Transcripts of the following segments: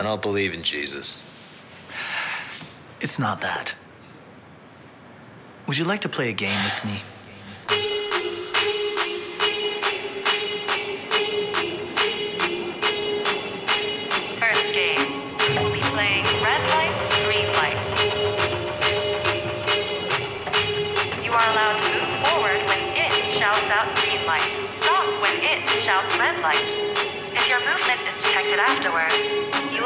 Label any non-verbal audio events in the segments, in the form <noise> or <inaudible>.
I don't believe in Jesus. It's not that. Would you like to play a game with me? First game. We'll be playing red light, green light. You are allowed to move forward when it shouts out green light. Stop when it shouts red light. If your movement is detected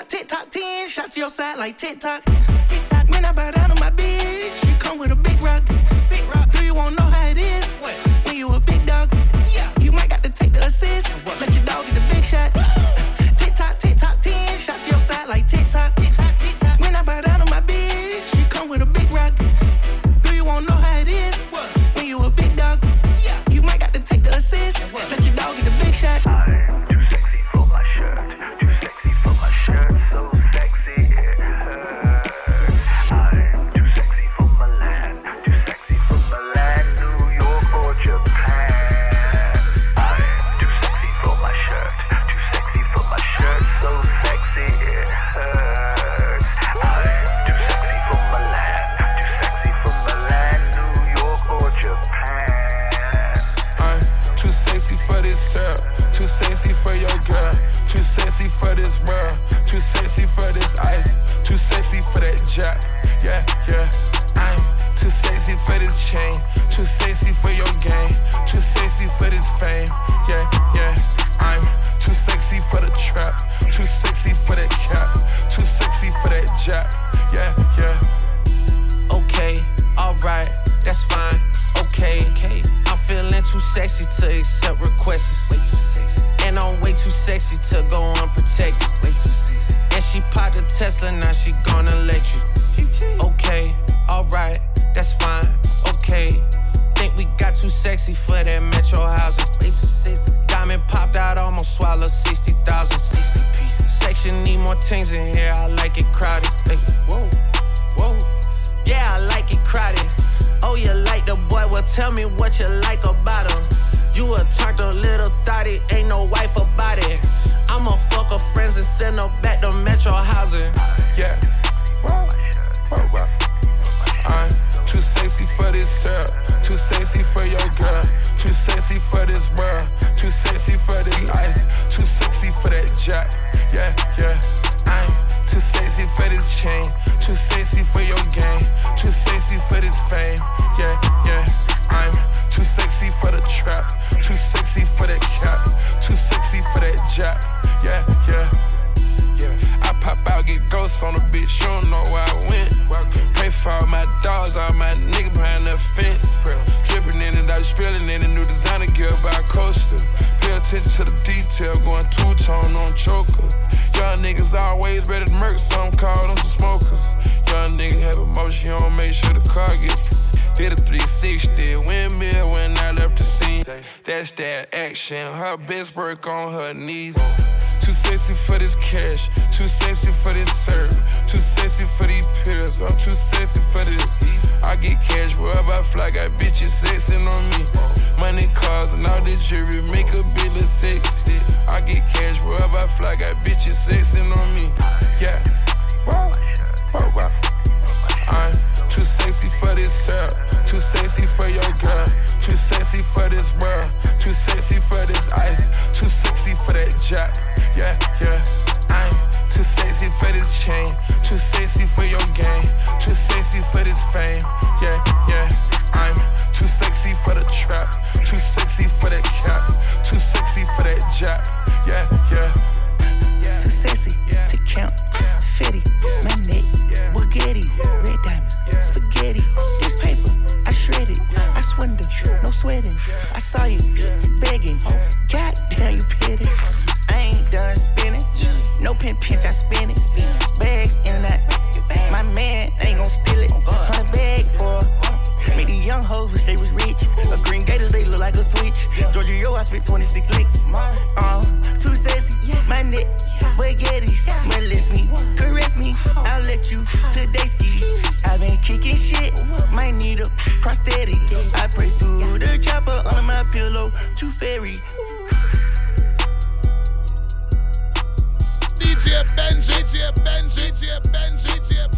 tock, tick tock, ten shots to your side like tick tock. Sexy for your That action, her best work on her knees. Too sexy for this cash, too sexy for this serve, too sexy for these pills. I'm too sexy for this. I get cash wherever I fly, got bitches sexing on me. Money, cars, and all the jewelry make a bill of sexy. I get cash wherever I fly, got bitches sexing on me. Yeah, wow, wow, wow. I'm too sexy for this syrup, too sexy for your girl, too sexy for this world, too sexy for this ice, too sexy for that jack. Yeah, yeah. I'm too sexy for this chain, too sexy for your game, too sexy for this fame. Yeah, yeah. I'm too sexy for the trap, too sexy for that cap, too sexy for that jack. Yeah, yeah. Too sexy to count. Fetty, my neck, Bugatti, red diamonds, spaghetti. This paper, I shred it. I swindle, no sweating. I saw you begging. God damn, you petty. I ain't done spinning. No pin pinch, I spin it. Bags in out. My man ain't gon' steal it. Hundred bags for. Made these young hoes wish they was rich. A green gators, they look like a switch. Georgia, yo, I spit 26 licks. Uh, too sexy, my neck, baguettes. Molest me, caress me, I'll let you today ski. i been kicking shit, might need a prosthetic. I pray to the chopper under my pillow, too fairy.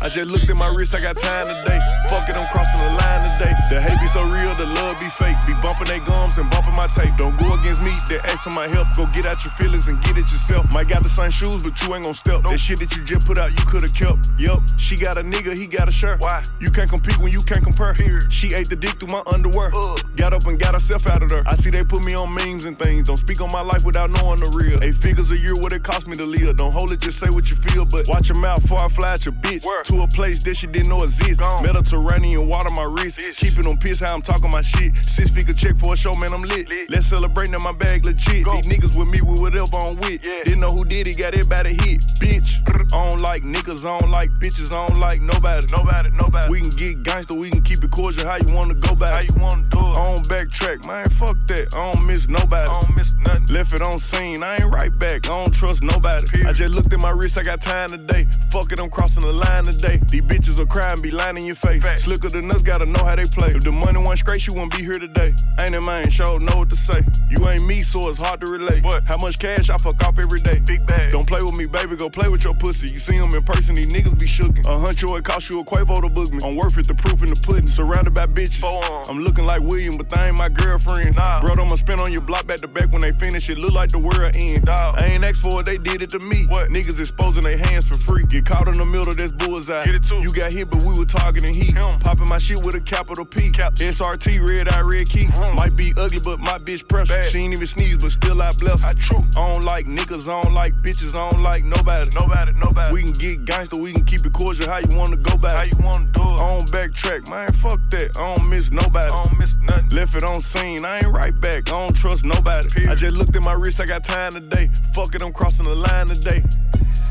I just looked at my wrist, I got time today. Fuck it, I'm crossing the line today. The hate be so real, the love be fake. Be bumping they gums and bumping my tape. Don't go against me, they ask for my help. Go get out your feelings and get it yourself. Might got the same shoes, but you ain't gon' step. That shit that you just put out, you could've kept. Yup, she got a nigga, he got a shirt. Why? You can't compete when you can't compare. She ate the dick through my underwear. Got up and got herself out of there. I see they put me on memes and things. Don't speak on my life without knowing the real. Eight figures a year, what it cost me to live. Don't hold just say what you feel. But watch your mouth before I fly at your bitch. To a place that she didn't know exist. Mediterranean water my wrist. Keeping on piss how I'm talking my shit. Six figure check for a show, man, I'm lit. Let's celebrate now my bag legit. These niggas with me with whatever I'm with. Didn't know who did it, got everybody hit. Bitch, I don't like niggas, I don't like bitches, I don't like nobody. Nobody, nobody. We can get gangster, we can keep it cordial. How you wanna go back? How you wanna do it? I don't backtrack, man. Fuck that. I don't miss nobody. I don't miss nothing. Left it on scene, I ain't right back. I don't trust nobody. I just looked at my wrist, I got time today. Fuck it, I'm crossing the line today. These bitches will cry and be lying in your face. Slicker than us, gotta know how they play. If the money went straight, you wouldn't be here today. Ain't it man, sure know what to say. You ain't me, so it's hard to relate. What? How much cash I fuck off every day? Big bag. Don't play with me, baby, go play with your pussy. You see them in person, these niggas be shookin'. A huncho, it cost you a Quavo to book me. I'm worth it, the proof in the pudding. Surrounded by bitches. I'm looking like William, but they ain't my girlfriends. Nah. Bro, I'ma spin on your block back to back when they finish. It look like the world end. I ain't asked for it, they did it to me. What? Niggas exposing their hands for free. Get caught in the middle, that's bullseye. Get it too. You got hit, but we were targeting heat. Popping my shit with a capital P. Caps. SRT, red eye, red key. Might be ugly, but my bitch pressure. She ain't even sneeze, but still I bless. I true. I don't like niggas, I don't like bitches, I don't like nobody. Nobody, nobody. We can get gangster, we can keep it cordial. How you wanna go back? How you wanna do it? I don't backtrack, man. Fuck that. I don't miss nobody. I don't miss nothing. Left it on scene, I ain't right back. I don't trust nobody. I just looked at my wrist, I got time today. Fuck it, I'm crossing the line today.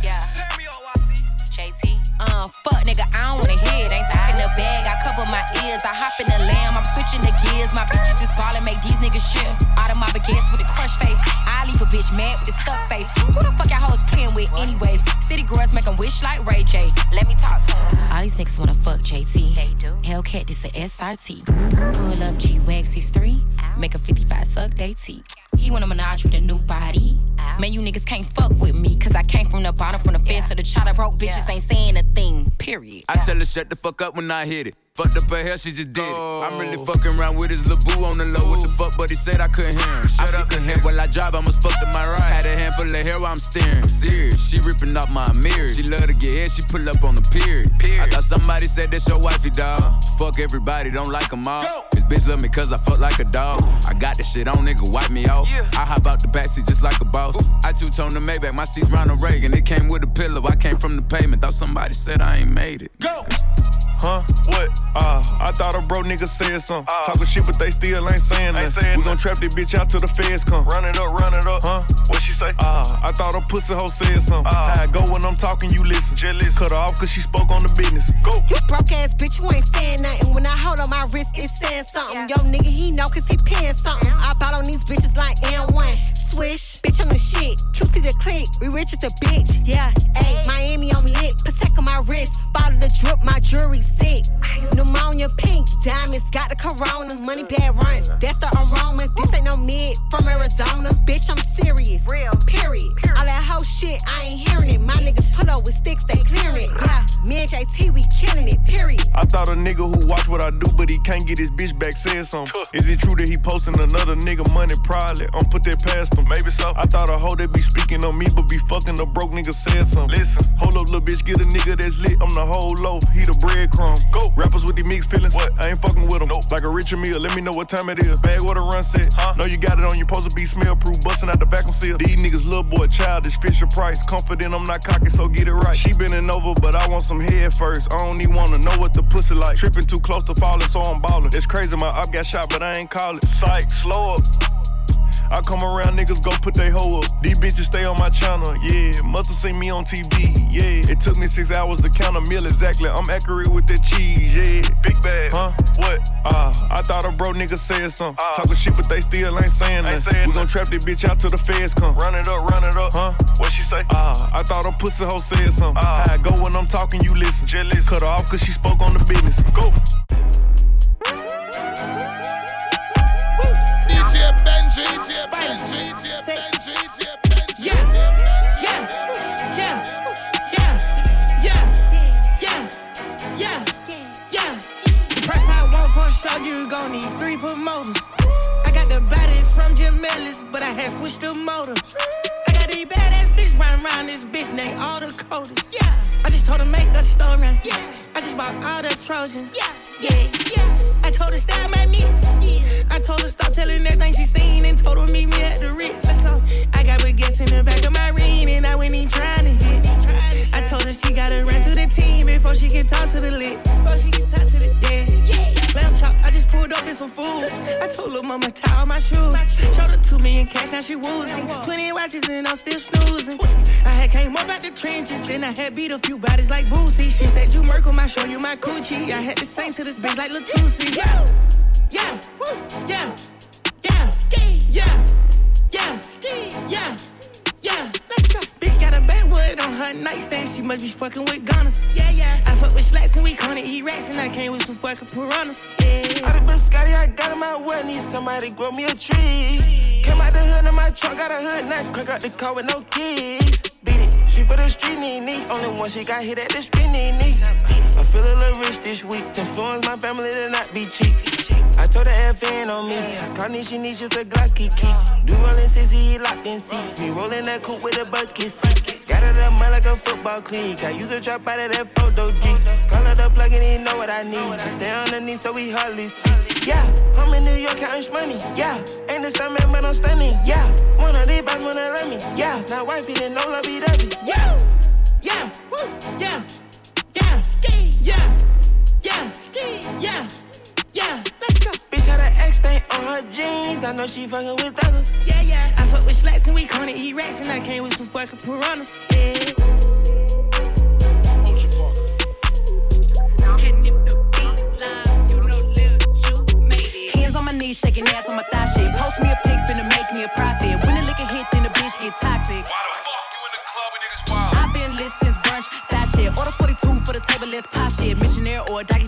Yeah. JT. Uh, fuck nigga, I don't wanna hear it. Ain't talking the bag, I cover my ears. I hop in the lamb, I'm switching the gears. My bitches is ballin', make these niggas shit. Out of my baguettes with a crush face. I leave a bitch mad with a stuck face. Who the fuck y'all hoes playing with, anyways? City girls make 'em wish like Ray J. Let me talk to 'em. All these niggas wanna fuck JT. They do. Hellcat, this a SRT. Pull up G-Wax 3 make a 55 suck they teeth. He wanna menage with a new body. Man, you niggas can't fuck with me, cause I came from the bottom, from the fence to the chopper. Broke bitches ain't saying a thing, period. I tell her shut the fuck up when I hit it. Fucked up her hair, she just did it. I'm really oh. fucking around with his little on the low. What the fuck, but he said I couldn't hear him. Shut up the head while I drive, I must fuck to my right. Had a handful of hair while I'm steering. I'm serious, she ripping off my mirror. She love to get hit, she pull up on the period. I thought somebody said that's your wifey, dog. Fuck everybody, don't like them all. This bitch love me cause I fuck like a dog. I got this shit on, nigga, wipe me off. Yeah. I hop out the backseat just like a boss. I two-tone the Maybach, my seat's Ronald Reagan. It came with a pillow, I came from the pavement. Thought somebody said I ain't made it. Go! Huh? What? Uh, I thought a bro nigga said something. Uh, Talking shit, but they still ain't saying nothing. We gon' trap this bitch out till the feds come. Run it up, run it up. Huh? What she say? Uh, I thought a pussy hoe said something. Uh, I go when I'm talking, you listen. Jealous. Cut her off cause she spoke on the business. Go. You broke ass bitch, you ain't saying nothing. When I hold on my wrist, it's saying something. Yo, nigga, he know cause he paying something. I bought on these bitches like N1. Swish, bitch on the shit. QC the click, we rich as a bitch. Yeah, ayy, Miami on lit. Protect on my wrist. Follow the drip, my jewelry sick. Pneumonia pink, diamonds, got the corona. Money bad runs, that's the aroma. This ain't no mid from Arizona. Bitch, I'm serious. Real. Period. All that whole shit, I ain't hearing it. My niggas pull up with sticks, they clearing it. Yeah, me and JT, we killing it. Period. I thought a nigga who watch what I do, but he can't get his bitch back said something. Is it true that he posting another nigga money? Probably. I'm put that past him. Maybe so. I thought a hoe that be speaking on me, but be fucking a broke nigga said something. Listen, hold up, little bitch, get a nigga that's lit. I'm the whole loaf, he the breadcrumb. Go. Rappers with the mixed feelings. What? I ain't fucking with them. Nope. Like a Richard meal, uh, let me know what time it is. Bag what a run set. Huh? Know you got it on, your to be smell proof, busting out the back of seal. These niggas little boy childish, Fisher Price. Confident I'm not cocky, so get it right. She bending over, but I want some head first. I don't even wanna know what the pussy like. Tripping too close to falling, so I'm ballin'. It's crazy, my up got shot, but I ain't call it. Psych, slow up. I come around, niggas go put they hoe up. These bitches stay on my channel, yeah. Must've seen me on TV, yeah. It took me six hours to count a meal exactly. I'm accurate with that cheese, yeah. Big bag, huh? What? Ah, uh, I thought a bro nigga said something. Uh, Talking shit, but they still ain't saying nothing. We gon' trap this bitch out till the feds come. Run it up, run it up, huh? What she say? Ah, uh, I thought a pussy hoe said something. Uh, I go when I'm talking, you listen. Jealous. Cut her off cause she spoke on the business. Go. You gon' need three promoters. I got the body from Jim Ellis, but I had switched the motor. I got these badass bitch running around this bitch named all the coders. Yeah, I just told her make a story. Yeah, I just bought all the Trojans. Yeah, yeah, yeah. I told her style my mix. Yeah, I told her stop telling everything she seen and told her meet me at the Ritz. Let's go. I got baguettes in the back of my ring and I went in trying to hit. I told her she gotta run through the team before she can talk to the lit. Before she can talk to the yeah. Lamb chop, I just pulled up in some food. I told her mama tie all my shoes. Showed her two million cash, now she woozy. Twenty watches and I'm still snoozing. I had came up out the trenches, then I had beat a few bodies like Boosie. She said you Merkle, I show you my coochie. I had to sing to this bitch like Latusi. Yeah, yeah, yeah, yeah, yeah, yeah, yeah. Yeah, let's go. Bitch got a backwood on her nightstand. She must be fucking with Gunna. Yeah, yeah. I fuck with slacks and we gonna eat rats and I came with some fucking piranhas. Yeah. I done been Scotty, I got in my well, need somebody grow me a tree. Came out the hood in my truck, got a hood, now crack out the car with no keys. Beat it, she for the street, knee, knee. Only one she got hit at the street, knee, knee. I feel a little rich this week, to influence my family to not be cheap. I told her FN on me. Carney, she needs just a Glocky key. Do rolling sissy, he locked in seats. Me rolling that coupe with a bucket seat. Got it up mud like a football clique. I use a drop out of that photo G. Call it up, plug it in, know what I need. I Stay underneath so we hardly speak. Yeah, I'm in New York counting money. Yeah, ain't the same man, but I'm stunning. Yeah, one of these boys wanna love me. Yeah, now wifey didn't know love be dubby. Yeah, yeah, woo, yeah, yeah, yeah, yeah, yeah, yeah. Let's go. Bitch had an X stain on her jeans. I know she fucking with others. Yeah, yeah. I fuck with slacks and we gonna eat rats and I came with some fucking piranhas. Yeah. Hands on my knees, shaking ass on my thigh shit. Post me a pic, finna make me a profit. When the liquor hit, then the bitch get toxic. I've been lit since brunch, that shit. Order 42 for the table, let's pop shit. Missionaire or a doggy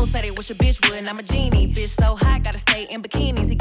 Hoes said they wish a bitch would, and I'm a genie. Bitch so hot, gotta stay in bikinis. He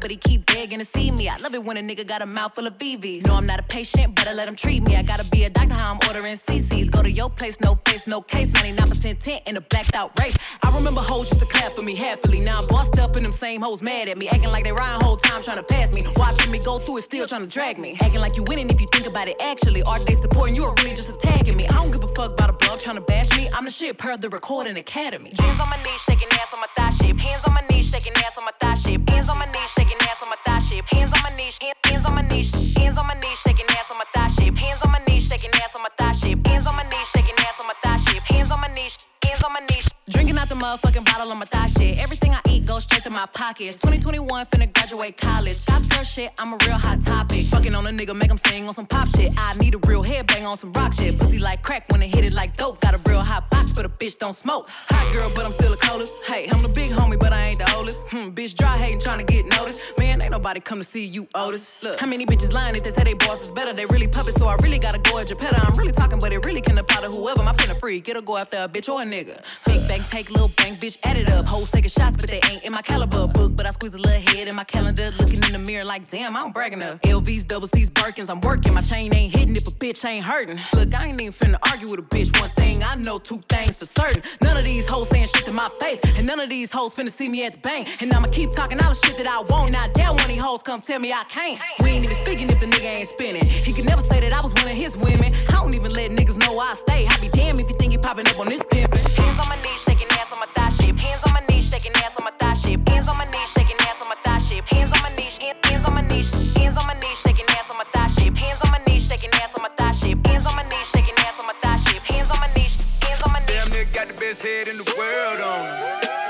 but he keep begging to see me. I love it when a nigga got a mouth full of BBs. No, I'm not a patient, but I let him treat me. I gotta be a doctor, how I'm ordering CCs. Go to your place, no face, no case. 99% tint in a blacked out race. I remember hoes used to clap for me happily. Now I'm bossed up and them same hoes mad at me. Acting like they riding whole time trying to pass me. Watching me go through it, still trying to drag me. Acting like you winning if you think about it actually. Are they supporting you or really just attacking me? I don't give a fuck about a blog trying to bash me. I'm the shit per the recording academy. Hands on my knees, shaking ass on my thigh shape. Hands on my knees, shaking ass on my thigh shape. Hands on my knees, shaking ass on my thigh shape. Hands on my knees, hands on my knees, hands on my knees, shaking ass on my thigh shape. Hands on my knees, shaking ass on my thigh shape. Hands on my knees, shaking ass on my thigh shape. Hands on my knees, hands on my knees. Drinking out the motherfucking bottle on my thigh shit. Everything I eat goes to my pockets. 2021 finna graduate college. Got girl shit, I'm a real hot topic. Fucking on a nigga, make him sing on some pop shit. I need a real headbang on some rock shit. Pussy like crack when it hit it like dope. Got a real hot box, but a bitch don't smoke. Hot girl, but I'm still the coldest. Hey, I'm the big homie, but I ain't the oldest. Hmm, bitch dry hating, trying to get noticed. Man, ain't nobody come to see you, Otis. Look, how many bitches lying if they say they boss is better? They really puppets, so I really gotta go at Geppetto. I'm really talking, but it really can apply to whoever. My pen a freak, it'll go after a bitch or a nigga. Big bank, take little bank, bitch, add it up. Hoes taking shots, but they ain't in my caliber book. But I squeeze a little head in my calendar, looking in the mirror like, damn, I don't brag enough. LVs, double C's, Birkins, I'm working. My chain ain't hitting if a bitch ain't hurting. Look, I ain't even finna argue with a bitch. One thing I know, two things for certain. None of these hoes saying shit to my face, and none of these hoes finna see me at the bank. And I'ma keep talking all the shit that I want. I dare one of these hoes come tell me I can't. We ain't even speaking if the nigga ain't spinning. He can never say that I was one of his women. I don't even let niggas know I stay. I be damn if you think you popping up on this pimpin'. Hands on my knees, shaking ass on my thigh shape. Hands on my knees, shaking ass on my thigh shape. Hands on my knees, shaking ass on my thigh shape. Hands on my knees, hands on my knees, hands on my knees, shaking ass on my thigh shape. Hands on my knees, shaking ass on my thigh shape. Hands on my knees, shaking ass on my thigh shape. Hands on my knees, hands on my knees. Damn nigga got the best head in the world on.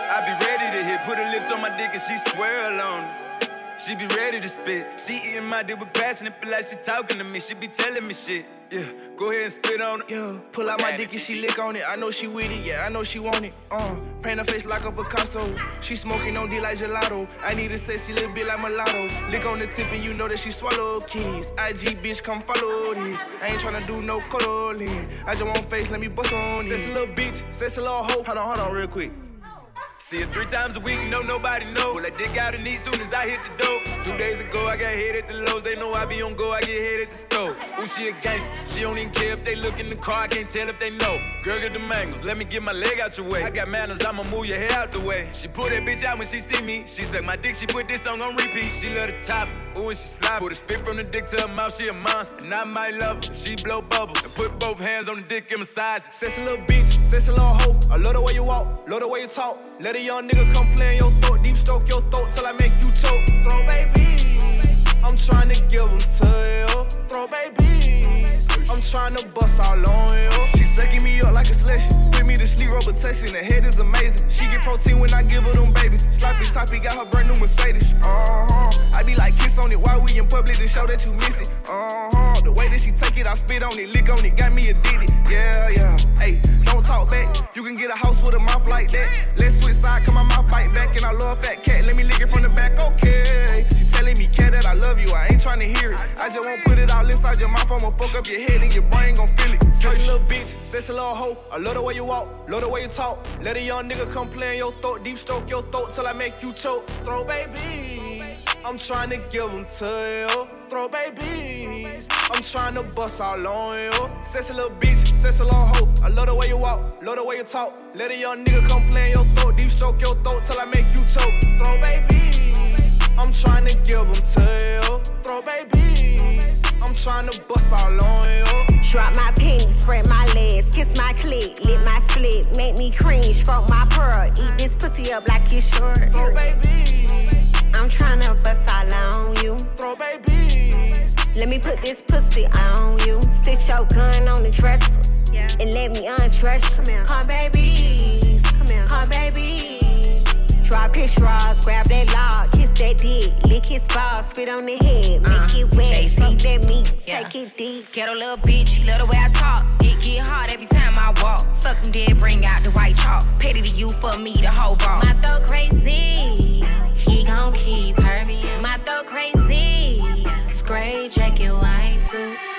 I be ready to hit, put her lips on my dick and she swirl on her. She be ready to spit. She eating my dick with passion, it feel like she talking to me. She be telling me shit. Yeah, go ahead and spit on it. Yeah, pull out my dick and she lick on it. I know she with it, yeah, I know she want it. Uh, paint her face like a Picasso. She smoking on D like gelato. I need a sexy little bit like mulatto. Lick on the tip and you know that she swallow keys. IG bitch, come follow these. I ain't tryna do no cuddling. I just want face, let me bust on it. Sexy little bitch, sexy little hoe. Hold on, hold on, real quick. See her three times a week, no nobody know. Pull that dick out and eat soon as I hit the dope. Two days ago, I got hit at the lows. They know I be on go, I get hit at the stove. Ooh, she a gangster. She don't even care if they look in the car, I can't tell if they know. Girl, get the mangoes, let me get my leg out your way. I got manners, I'ma move your hair out the way. She pull that bitch out when she see me. She suck my dick, she put this song on repeat. She love the top, ooh, and she slide. Put a spit from the dick to her mouth, she a monster. And I might love her, she blow bubbles. And put both hands on the dick and massage. it. Sexy little bitch, sexy little hoe. I love the way you walk, love the way you talk. Let a young nigga come play in your throat, deep stroke your throat till I make you choke. Throw baby, I'm trying to give them to you. Throw baby, I'm trying to bust all on you. She sucking me up like a selection. Me to sleep, robotation. The head is amazing. She get protein when I give her them babies. Sloppy toppy got her brand new Mercedes. Uh huh. I be like kiss on it while we in public to show that you miss it. Uh huh. The way that she take it, I spit on it, lick on it, got me addicted. Yeah, yeah. Hey, don't talk back. You can get a house with a mouth like that. Let's switch side, come on my bite back, and I love fat cat. Let me lick it from the back, okay. Telling that I love you. I ain't trying to hear it. I just won't put it all inside your mouth. I'ma fuck up your head and your brain gon' feel it. Sexy little bitch, sexy little hoe. I love the way you walk, love the way you talk. Let a young nigga come play in your throat, deep stroke your throat till I make you choke. Throw babies, I'm trying to give them to you. Throw babies, I'm trying to bust all on you. Sexy little bitch, sexy little hoe. I love the way you walk, love the way you talk. Let a young nigga come play in your throat, deep stroke your throat till I make you choke. Throw babies, I'm trying to give them to you. Throw babies, I'm trying to bust all on you. Drop my penny, spread my legs, kiss my clit, lit my split, make me cringe, fuck my pearl, eat this pussy up like it's short. Throw babies, I'm tryna bust all on you. throw babies. Let me put this pussy on you. Sit your gun on the dresser. and let me untrust you. Come here, come baby, come here, come baby. Drop his straws, grab that log, kiss that dick, lick his balls, spit on the head, make uh, it wet, fuck that meat, take it deep. Ghetto little bitch, she love the way I talk. Dick get hard every time I walk. Suck him dead, bring out the white chalk. Petty to you for me, the whole ball. My throat crazy, he gon' keep hurting. My throat crazy, gray jacket, white suit.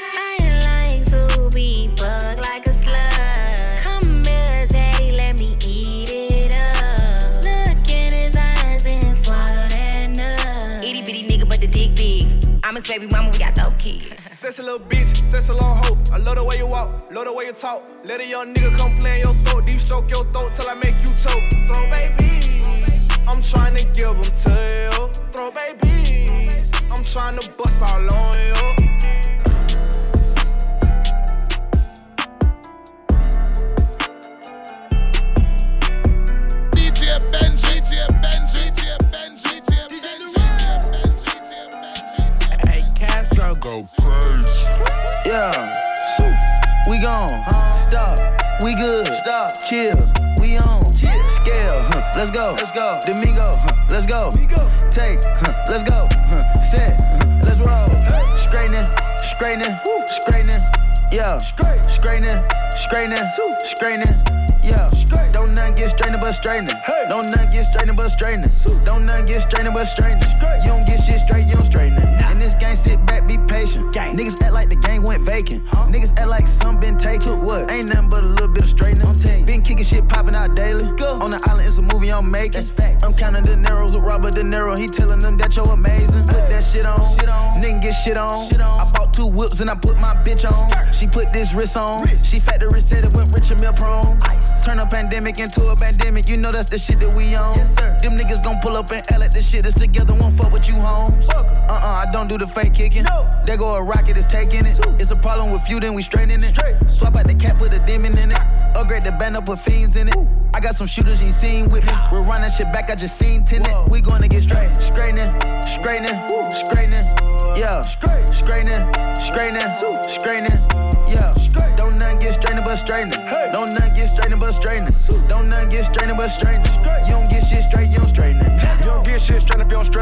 Baby mama, we got dope kids. <laughs> Sexy little bitch, sexy little hoe. I love the way you walk, love the way you talk. Let a young nigga come play in your throat, deep stroke your throat till I make you choke. Throw baby, I'm trying to give them to. Throw baby, I'm trying to bust all on you. Go crazy. Yeah, so we gone. Stop, we good. Stop, chill, we on. Chill. Scale, huh, let's go. Let's go. Domingo, huh, let's go. Take, huh, let's go. Huh, set, huh, let's roll. Straightening, straightening, straightening. Yeah, straightening, straightening, straightening. Yeah, don't nothing get straightening but straightening. Don't nothing get straightening but straightening. Don't nothing get straightening but straightening. You don't get shit straight, you don't straighten it. In this game, sit back, be patient. Niggas act like the game went vacant. Niggas act like some been taken. what? Ain't nothing but a little bit of straightening. Been kicking shit popping out daily. On the island, it's a movie I'm making. I'm counting the Neros with Robert De Niro. He telling them that you're amazing. Put that shit on. Nigga get shit on. I bought two whips and I put my bitch on. She put this wrist on. She factory said it went rich and meal prone. Turn a pandemic into a pandemic. You know that's the shit that we on. Them niggas gon' pull up and L at the shit that's together. Won't fuck with you, homes. Uh uh, I don't do the fake kicking. There go a rocket, it's taking it. It's a problem with you, then we straightening it. Swap out the cap, put a demon in it. Upgrade the band up, put fiends in it. I got some shooters you seen with me. We're running shit back, I just seen tenant. We gonna get straight. Straightening, straightening, straightening. Yeah, straightening, straightening, straightening. Yeah, don't nothing get straightening but straightening. Don't nothing get straightening but straightening. Don't nothing get straightening but straightening. You don't get shit straight, you don't straighten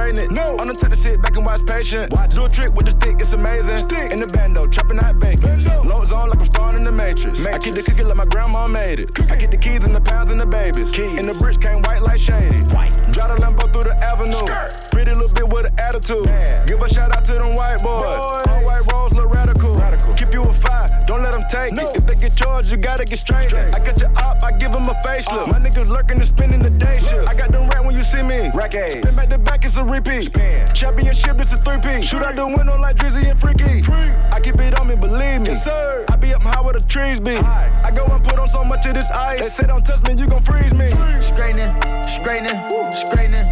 straight if don't straighten it. No. I'm the type to sit back and watch patient. Watch. Do a trick with the stick, it's amazing. Stick. In the bando, chopping out bacon. Loads on like I'm starring in the Matrix. I keep the cookie like my grandma made it. I get the keys and the pounds and the babies. Keys. And the bricks came white like shady. White. Drive the Lambo through the avenue. Pretty little bit with an attitude. Give a shout out to them white boys. All white rolls look radical. radical. Keep you a five, don't let them take it. If they get charged, you gotta get straight. I got your op, I give them a facelift. My niggas lurking and spending the day shift. I got them rat when you see me. Rack Spin back to back, it's a repeat. Championship, it's a three-piece. Shoot out the window like Drizzy and Freaky. I keep it on me, believe me. Yes, sir. I be up high where the trees be. I go and put on so much of this ice. They say don't touch me, you gon' freeze me. Straightening, straightening, straightening.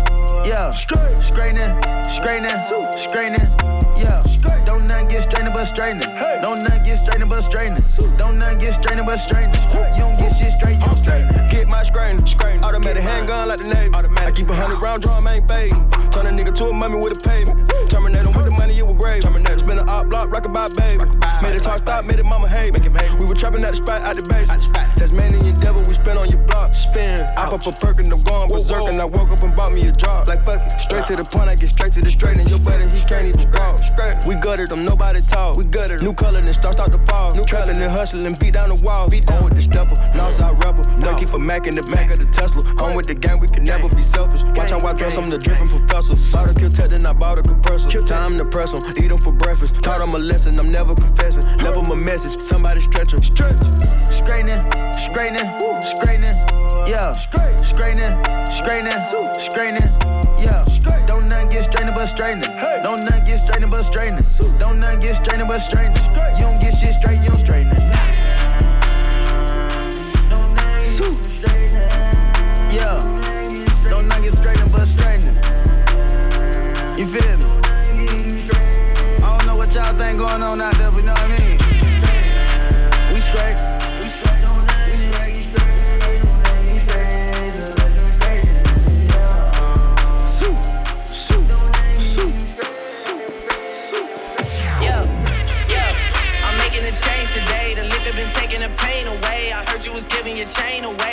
Yeah, straightening, straightening, straightening. Yeah, don't nothing get straightening but straightening. Don't nothing get straightening but straightening. Don't nothing get straightening but straightening. You shit straight, you don't. Get my strain, strain. Automatic handgun like the Navy. I keep a hundred round drum, ain't fading. Turn a nigga to a mummy with a pavement. Terminate him with the money, it was grave. Terminate. Spin a op block, rock about baby. Made it talk stop, made it mama hate. We were trapping at the spot, out the base. Tasmanian devil, we spin on your block. Spin. I pop a perk and I'm going berserk. And I woke up and bought me a job. Like fuck it. Straight to the point, I get straight to the straight. And your buddy, he can't even walk. We gutted them, nobody talk. We gutted New color, then start start to fall. New trapping and hustling, beat down the wall. Beat down oh, with the stepper, lost our rebel. No. keep a Mac in the back of the Tesla. I'm with the gang, we can never be selfish. Watch how I dress, I'm the dripping professor. Saw the kill tech, then I bought a compressor. Time to press 'em, eat 'em for breakfast. Taught 'em a lesson, I'm never confessing. Never my message, somebody stretch 'em. Stretch. Straightening, straightening, straightening. Yeah, straightening, straightening, straightening. Yeah, don't nothing get straightening but straightening. Don't nothing get straightening but straightening. Don't nothing get straightening but straightening. You don't get shit straight, you don't straighten it. Yeah. Don't not get straightened, but straightening. You feel me? I don't know what y'all think going on out there, but you know what I mean? We straight. Change today, the liquor been taking the pain away. I heard you was giving your chain away.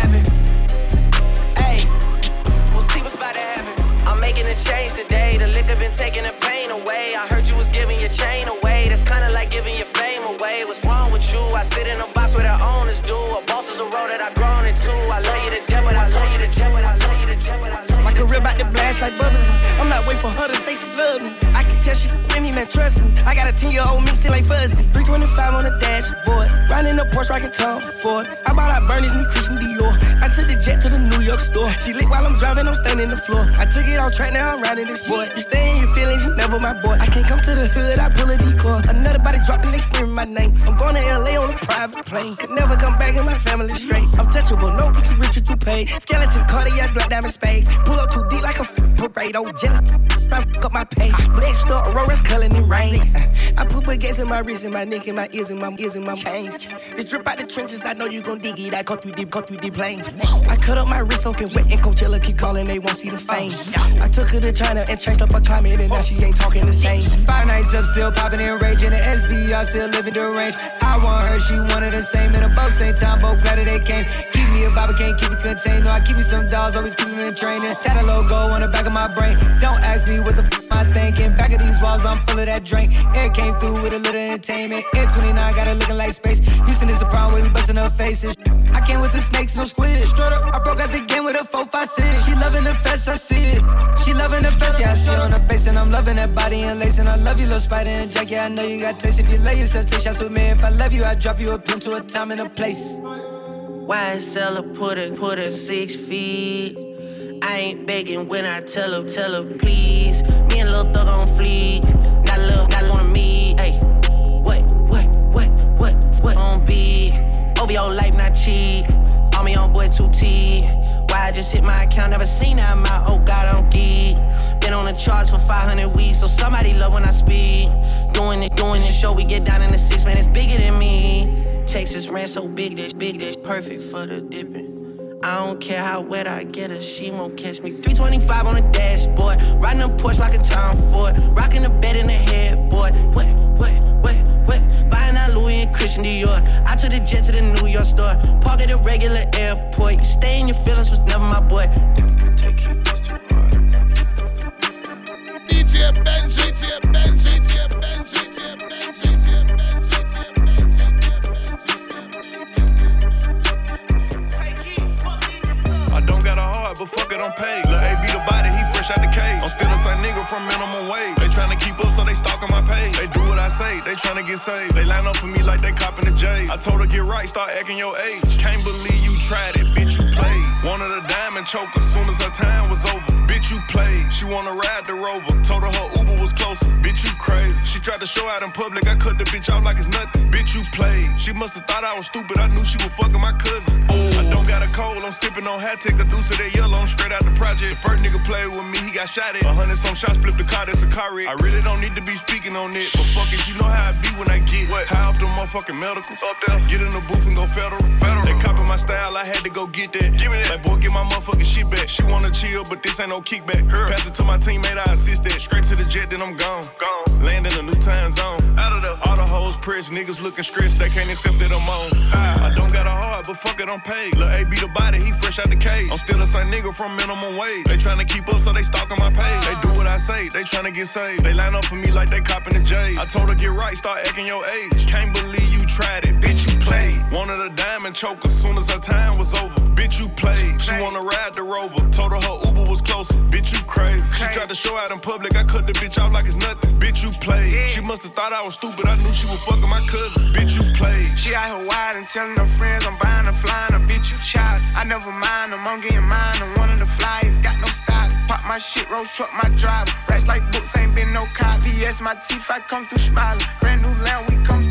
Change today. The liquor been taking the pain away. I heard you was giving your chain away. That's kinda like giving your fame away. What's wrong with you? I sit in a box where the owners do. A boss is a role that I've grown into. I love you to death, but I love you to death, but I love you to death, but I love you. My career about to blast like bubbling. I'm not waiting for her to say she love me. I can tell she man, trust me. I got a 10 year old me ain't fuzzy. 325 on the dashboard. Riding the Porsche, rocking Tom Ford. I bought out Bernie's new Christian Dior. I took the jet to the New York store. She lit while I'm driving, I'm standing the floor. I took it off track, now I'm riding this boy. You stay in your feelings, you never my boy. I can't come to the hood, I pull a decoy. Another body dropping, they screaming my name. I'm going to LA on a private plane. Could never come back in my family straight. I'm touchable, no, too rich or too paid. Skeleton, cardiac, black diamond space. Pull up too deep like a f- parade. Oh, jealous, fuck up my pay. Blade store, Aurora's culling in rain. I put baguettes in my wrist, and my neck, and my ears, and my ears, and my chains. This drip out the trenches, I know you gon' dig it. I go through deep, go through deep plane. I cut up my wrist, soaking wet, and Coachella keep calling, they won't see the fame. I took her to China and changed up her climate, and now she ain't talking the same. Five nights up, still popping and raging. The SVR still living the range. I want her, she wanted the same. And above same time, both glad that they came. Keep me a vibe, I can't keep it contained. No, I keep me some dolls, always keep me in training. Tat a logo on the back of my brain. Don't ask me what the f I thinking. Back of these walls, I'm full of that drink. Air came through with a little entertainment. Air 29 got it looking like space. Houston is a problem where we busting her faces. I came with the snakes, no squid. Straight up, I broke out the game with a 4 5 6. She loving the fest, I see it. She loving the fest, yeah, I see on her face. And I'm loving that body and lace. And I love you, little spider and Jack. Yeah, I know you got taste. If you lay yourself, take shots with me. If I love you, I drop you a pin to a time and a place. Why YSL put it, put it six feet. I ain't begging when I tell her, tell her please. Me and Lil Thug on fleek. Over your life, not cheap. On me on boy 2T. Why I just hit my account, never seen that amount. Oh God, I'm geek. Been on the charts for 500 weeks, so somebody love when I speak. Doing it, doing this show, we get down in the six, man, it's bigger than me. Texas ran so big, this big, this perfect for the dipping. I don't care how wet I get her, she won't catch me. 325 on the dashboard, riding a Porsche, rocking time for it, rocking the bed in the headboard. What, what, what, what? Buying out Louis and Christian Dior. I took the jet to the New York store, park at a regular airport. You stay in your feelings was never my boy. DJ Benji, DJ Benji, DJ Benji, DJ Benji, DJ I don't got a heart, but fuck it, I'm I'm paid. Lil' AB the body, he fresh out the cage. I'm still the same nigga from minimum wage. They tryna keep up, so they stalking my page. They do what I say, they tryna get saved. They line up for me like they copping the J. I told her get right, start acting your age. Can't believe you tried it, bitch, you played. Wanted a diamond choker, soon as her time was over. Bitch, you played. She wanna ride the rover. Told her her Uber was closer. Bitch, you crazy. She tried to show out in public. I cut the bitch out like it's nothing. Bitch, you played. She must have thought I was stupid. I knew she was fucking my cousin. I don't got a cold. I'm sipping on hat. Take a deuce of that yellow. I'm straight out the project. First nigga played with me. He got shot at. A hundred some shots. Flip the car. That's a car wreck. I really don't need to be speaking on it. But fuck it. You know how I be when I get what? High off the motherfucking medicals. Up there. Get in the booth and go federal. federal. My style. I had to go get that. Give me that. Like boy, get my motherfucking shit back. She wanna chill, but this ain't no kickback. Her. Pass it to my teammate. I assist that. Straight to the jet. Then I'm gone. Gone. Land in a new time zone. Out of the all the hoes pressed. Niggas looking stressed. They can't accept that I'm on. I don't got a heart, but fuck it, I'm paid. Lil' AB the body, he fresh out the cage. I'm still the same nigga from minimum wage. They tryna keep up, so they stalking my page. They do what I say, they tryna get saved. They line up for me like they copping the J. I told her get right, start acting your age. Can't believe tried it, bitch, you played. Wanted a diamond choker, soon as her time was over. Bitch, you played. She wanna ride the rover. Told her her Uber was closer. Bitch, you crazy. She tried to show out in public. I cut the bitch out like it's nothing. Bitch, you played. She must have thought I was stupid. I knew she was fucking my cousin. Bitch, you played. She out here wide and telling her friends I'm buying a flying a bitch you child. I never mind them, I'm getting mine. I'm one of the flyers, got no style. Pop my shit, roll truck my driver. Racks like books, ain't been no cop. VS my teeth, I come through smiling. Brand new land, we come.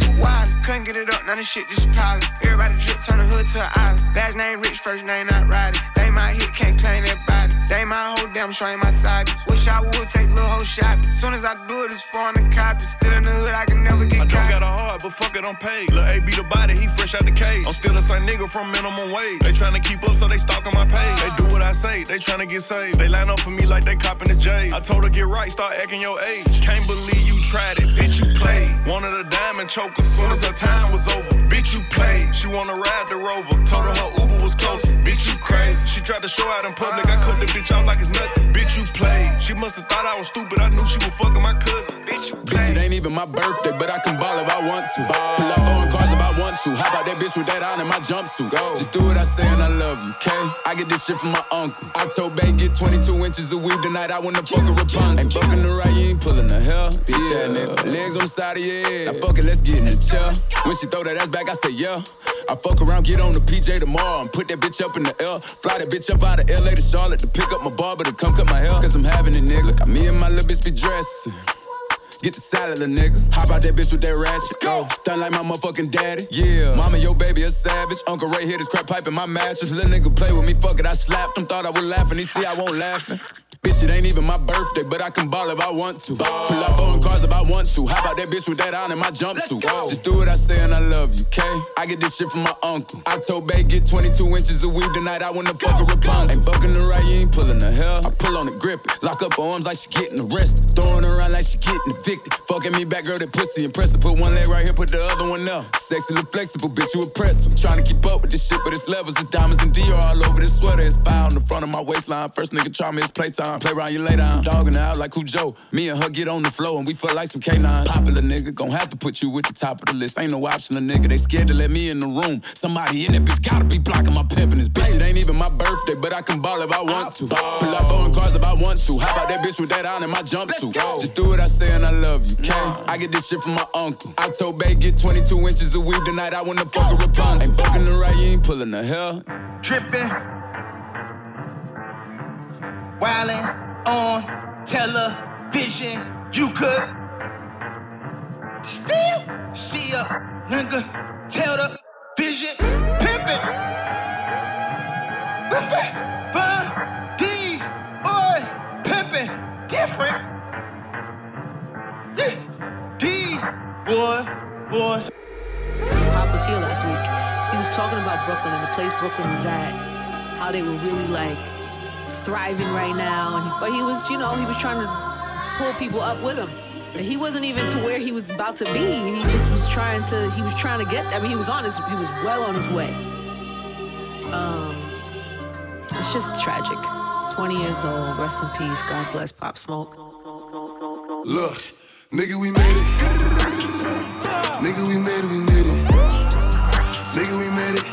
Couldn't get it up, none of shit just piling. Everybody drip, turn the hood to an island. Last name rich, first name not riding. They my hit, can't claim that body. They my whole damn ain't my side. Wish I would take little whole shot. Soon as I do it, it's foreign and copy. Still in the hood, I can never get I don't got a heart, but fuck it, I'm paid. Lil' AB the body, he fresh out the cage. I'm still the same nigga from minimum wage. They tryna keep up, so they stalking my page. They do what I say, they tryna get saved. They line up for me like they copping the J. I told her get right, start acting your age. Can't believe you tried it, bitch, you played. Wanted a diamond choker, soon as her time was over. Bitch, you played. She wanna ride the rover. Told her her Uber was closer. Bitch, you crazy. She tried to show out in public. I cut the bitch out like it's nothing. Bitch, you played. She must have thought I was stupid. I knew she was fucking my cousin. Bitch, you played. Bitch, it ain't even my birthday, but I can ball if I want to. Pull up on cars if I want to. How about that bitch with that on in my jumpsuit? Just do what I say and I love you, okay? I get this shit from my uncle. I told Bay get 22 inches of weed tonight. I wanna fuck a Rapunzel. Ain't fucking the right, you ain't pulling the hell. Bitch, yeah. nigga. Legs on the side of your head. Now fuck it, let's get in the chair. When she throw that ass back, I say yeah. I fuck around, get on the PJ tomorrow and put that bitch up in the L. Fly that bitch up out of LA to Charlotte to pick up my barber to come cut my hair. Cause I'm having it, nigga. Got me and my little bitch be dressing. Get the salad, little nigga. Hop out that bitch with that ratchet. Go. Stun like my motherfucking daddy. Yeah. Mama, your baby a savage. Uncle Ray hit his crap pipe in my mattress. Little nigga play with me, fuck it. I slapped him, thought I was laughing. He see I won't laughing. Bitch, it ain't even my birthday, but I can ball if I want to. Pull up on cars if I want to. How about that bitch with that on in my jumpsuit? Just do what I say and I love you, okay? I get this shit from my uncle. I told Bay get 22 inches of weed tonight. I wanna fuck a Rapunzel. Ain't fucking the right, you ain't pulling the hell. I pull on the grip it. Lock up her arms like she getting arrested. Throwing around like she getting evicted. Fucking me back, girl, that pussy impressive. Put one leg right here, put the other one up. Sexy, look flexible, bitch, you impressive. Trying to keep up with this shit, but it's levels of diamonds and Dior all over this sweater. It's fire on the front of my waistline. First nigga try me, it's playtime. Play around you later. I'm dogging her out like Cujo. Me and her get on the floor and we feel like some K9. Popular nigga, gon' have to put you at the top of the list. Ain't no option, a nigga. They scared to let me in the room. Somebody in that bitch gotta be blocking my pimpin' this bitch. It ain't even my birthday, but I can ball if I want to. Pull up on cars if I want to. How about that bitch with that on in my jumpsuit? Just do what I say and I love you, okay? I get this shit from my uncle. I told Bay get 22 inches of weed tonight. I wanna fuck a Rapunzel. Ain't fucking the right, you ain't pulling the hell. Trippin'. Wildin' on television. You could still see a nigga tell the vision. Pimpin'. Pimpin'. Bun. D's. Oi. Pimpin'. Different. Boy. Boy. Pop was here last week. He was talking about Brooklyn and the place Brooklyn was at, how they were really like thriving right now. And he, but he was, you know, he was trying to pull people up with him. And he wasn't even to where he was about to be. He just was trying to. He was trying to get. I mean, he was on his. He was well on his way. Um, it's just tragic. 20 years old. Rest in peace. God bless Pop Smoke. Look, nigga, we made it. Nigga, we made it, we made it. Nigga, we made it.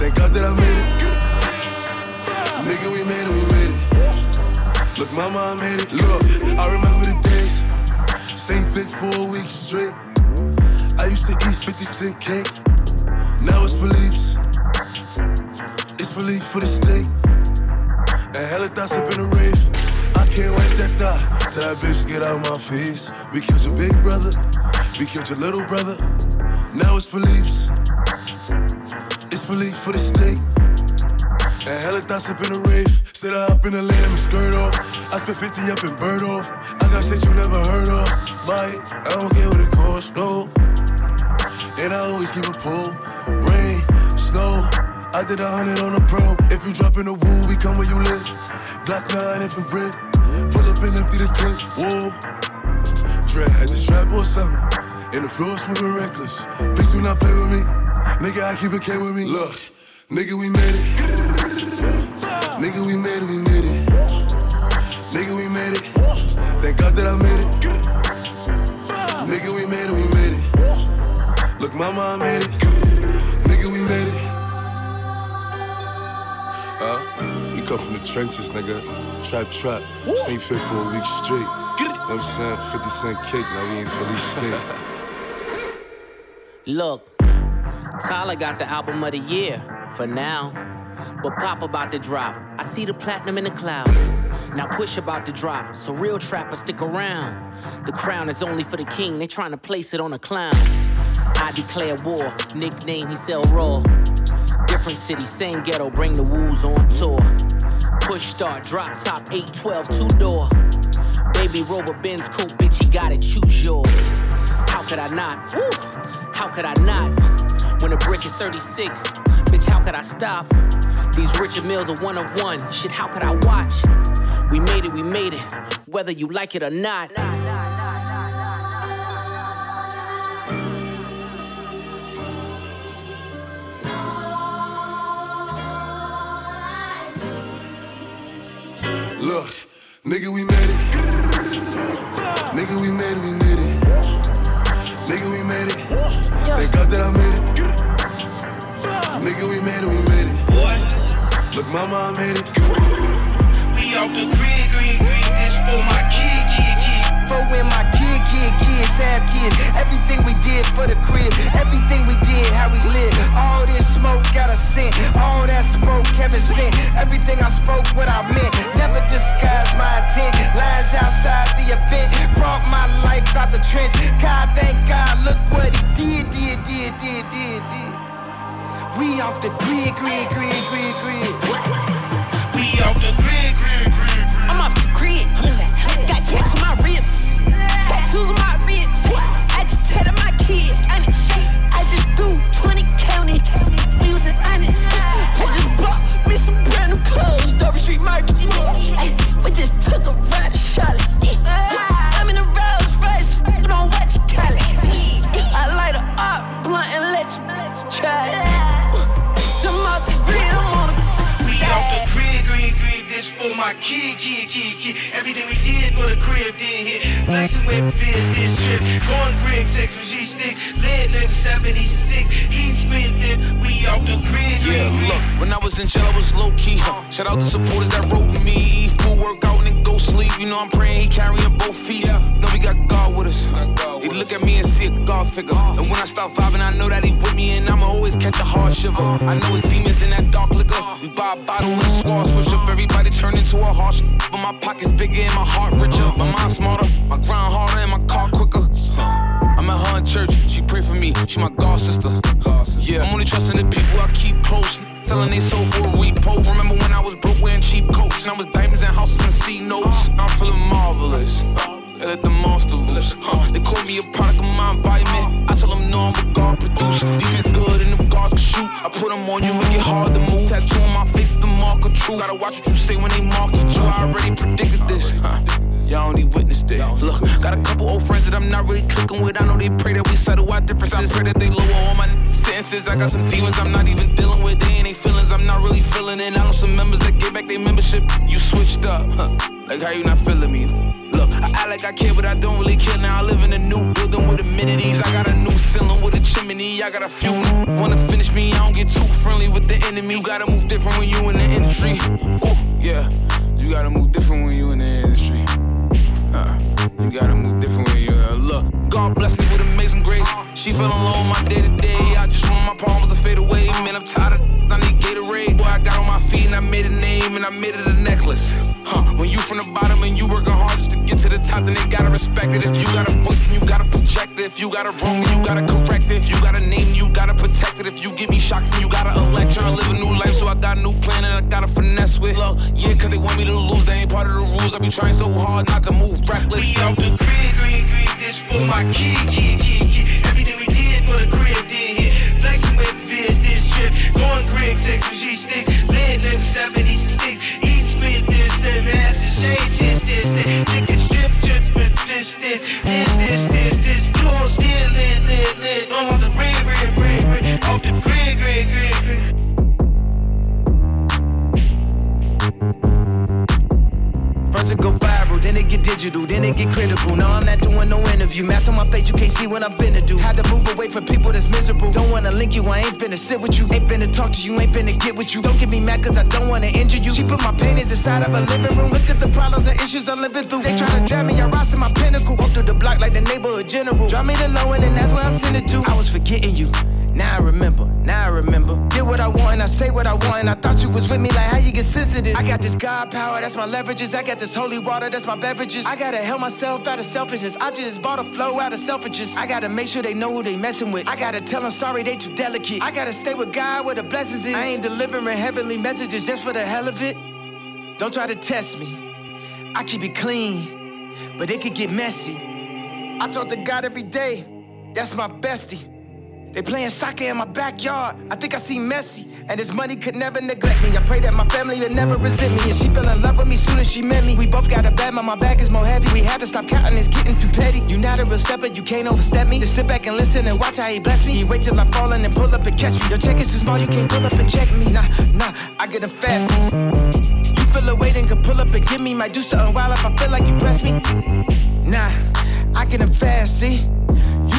Thank God that I made it. Nigga, we made it, we made it. Look, mama, I made it. Look, I remember the days. Same fit for a week straight. I used to eat 50 cent cake. Now it's Philippe's. It's Philippe for the steak. And hella thoughts up in the rave. I can't wait that thought till that bitch get out my face. We killed your big brother. We killed your little brother. Now it's Philippe's. It's Philippe for the steak. And hella thoughts up in the rave. Sit up in the lamb and skirt off. I spent 50 up in Bergdorf. I got shit you never heard of. Bite, I don't care what it costs, no. And I always keep a pull. Rain. I did a hundred on a pro. If you drop in the woo, we come where you live. Black nine infrared. Pull up and empty the clip. Whoa. Dread had the strap or something. And the floor swimming reckless. Please do not play with me. Nigga, I keep it K with me. Look, nigga, we made it. Nigga, we made it, we made it. Nigga, we made it. Thank God that I made it. Nigga, we made it, we made it. Look, mama, I made it. Come from the trenches, nigga. Trap, trap. Same fit for a week straight. You know what I'm saying? 50 cent cake, now we ain't Philippe State. <laughs> Look, Tyler got the album of the year for now. But Pop about to drop. I see the platinum in the clouds. Now push about to drop, so real trappers stick around. The crown is only for the king, they trying to place it on a clown. I declare war, nickname he sell raw. Different city, same ghetto, bring the woos on tour. Push start, drop top, 812, two door. Baby Rover Benz coupe, bitch, you gotta choose yours. How could I not? Woo! How could I not? When the brick is 36, bitch, how could I stop? These Richard Milles are one of one. Shit, how could I watch? We made it, we made it, whether you like it or not. Nigga, we made it. Nigga, we made it, we made it. Nigga, we made it. Thank God that I made it. Nigga, we made it, we made it. Look, mama, I made it. We off the grid, grid, grid. This for my kid, kid, kid. For when my kid, kid, kids have kids. Everything we did for the crib. Everything we did, how we live. All this smoke got a scent. All that smoke, Kevin sent. Everything I spoke, what I meant. Never disguise my intent. Lines outside the event. Brought my life out the trench. God, thank God, look what he did, did, did, did, did, did. We off the grid, grid, grid, grid, grid. We off the grid, grid, grid. I'm off the grid. I'm in that house Got tats on my ribs. Tattoos on my wrists. Agitated my kids. Honest. I just do 20 county. Was honest. I just bought me some brand new clothes. Dover Street Market. We just took a ride kid, kid, kid, kid. Everything we did for the crib did hit. Flexing with Fizz this trip. Going grid, sex with G sticks. Lit nigga 76. Heat spit then. We off the grid, Yeah, look, when I was in jail, I was low key. Huh? Shout out to supporters that wrote me. Eat food, work out, and then go sleep. You know I'm praying he carrying both feet. Know we got God with us. He look at me and see a God figure. And when I start vibing, I know that he with me, and I'ma always catch a hard shiver. I know it's demons in that dark liquor. We buy a bottle and squad switch up. Everybody turn into a harsh. But my pockets bigger and my heart richer. My mind smarter, my grind harder, and my car quicker. Uh, I'm at her church, she pray for me, she my god sister. Yeah, I'm only trusting the people I keep close. Telling they soul for a repo. Remember when I was broke wearing cheap coats, and I was diamonds and houses and C notes. I'm feeling marvelous. Uh, Let the monster loose. Huh. They call me a product of my environment. I tell them no, I'm a God produce. Defense good and the guards can shoot. I put them on you and get hard to move. Tattoo on my face is the mark of truth. Gotta watch what you say when they mark you. I already predicted this. Huh. Y'all only witnessed it. Look, got a couple old friends that I'm not really clicking with. I know they pray that we settle our differences. I pray that they lower all my sentences. I got some demons I'm not even dealing with. They ain't feelings I'm not really feeling it. I know some members that get back their membership. You switched up. Huh. Like how you not feeling me? I act like I care, but I don't really care. Now I live in a new building with amenities. I got a new ceiling with a chimney. I got a few wanna finish me. I don't get too friendly with the enemy. You gotta move different when you in the industry. Ooh, yeah, you gotta move different when you in the industry. Uh, you gotta move different when you. Uh, look, God bless me with amazing grace. She feeling low on my day to day. I just want my palms to fade away. Man, I'm tired of I need Gatorade. Boy, I got on my feet and I made a name and I made it a necklace. Huh, when you from the bottom and you working hard just to get to the top, then they gotta respect it. If you got a voice, then you gotta project it. If you got it wrong, then you gotta correct it. If you got a name, you gotta protect it. If you get me shocked, then you gotta elect her. Live a new life, so I got a new plan and I gotta finesse with. Look, yeah, cause they want me to lose, they ain't part of the rules. I be trying so hard not to move reckless. We off the grid, grid, grid, this for my kid, kid, kid, kid. The crib, did hit. Flexing with Viz this trip. Going sex with G sticks. Lit nigga 76. Eat spit this, and ass the shade, this, this. Get digital, then it get critical. No, I'm not doing no interview. Mask on my face, you can't see what I'm finna do. Had to move away from people that's miserable. Don't wanna link you, I ain't finna sit with you. Ain't finna talk to you, ain't finna get with you. Don't get me mad cause I don't wanna injure you. She put my paintings inside of a living room. Look at the problems and issues I'm living through. They try to drag me, I rise to my pinnacle. Walk through the block like the neighborhood general. Drop me the low and that's where I send it to. I was forgetting you. Now I remember, now I remember. Did what I want and I say what I want. And I thought you was with me, like how you get sensitive. I got this God power, that's my leverages. I got this holy water, that's my beverages. I gotta help myself out of selfishness. I just bought a flow out of selfishness. I gotta make sure they know who they messing with. I gotta tell them sorry, they too delicate. I gotta stay with God where the blessings is. I ain't delivering heavenly messages just for the hell of it. Don't try to test me. I keep it clean, but it could get messy. I talk to God every day, that's my bestie. They playing soccer in my backyard. I think I see Messi, and his money could never neglect me. I pray that my family would never resent me, and she fell in love with me soon as she met me. We both got a bad, but my bag is more heavy. We had to stop counting, it's getting too petty. You not a real stepper, you can't overstep me. Just sit back and listen and watch how he bless me. He wait till I fall and pull up and catch me. Your check is too small, you can't pull up and check me. Nah, nah, I get a fast. You feel a weight and can pull up and give me. Might do something wild if I feel like you press me. Nah, I get them fast, see.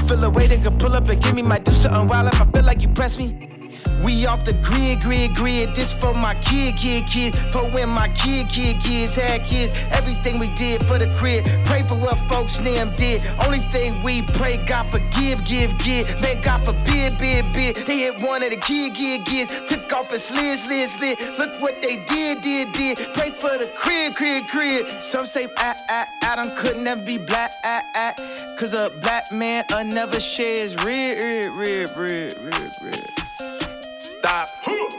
Feel a way, then can pull up and give me my do something wild if I feel like you press me. We off the grid, grid, grid. This for my kid, kid, kid. For when my kid, kid, kids had kids. Everything we did for the crib. Pray for what folks them did. Only thing we pray, God forgive, give, give. Man, God forbid, bid, bid. They hit one of the kid, kid, kids. Took off and slid, slid, slid. Look what they did, did, did. Pray for the crib, crib, crib. Some say, ah, ah, Adam could never be black, ah, ah. Cause a black man uh, never shares rib, rib, rib, rib, rib, rib. Stop.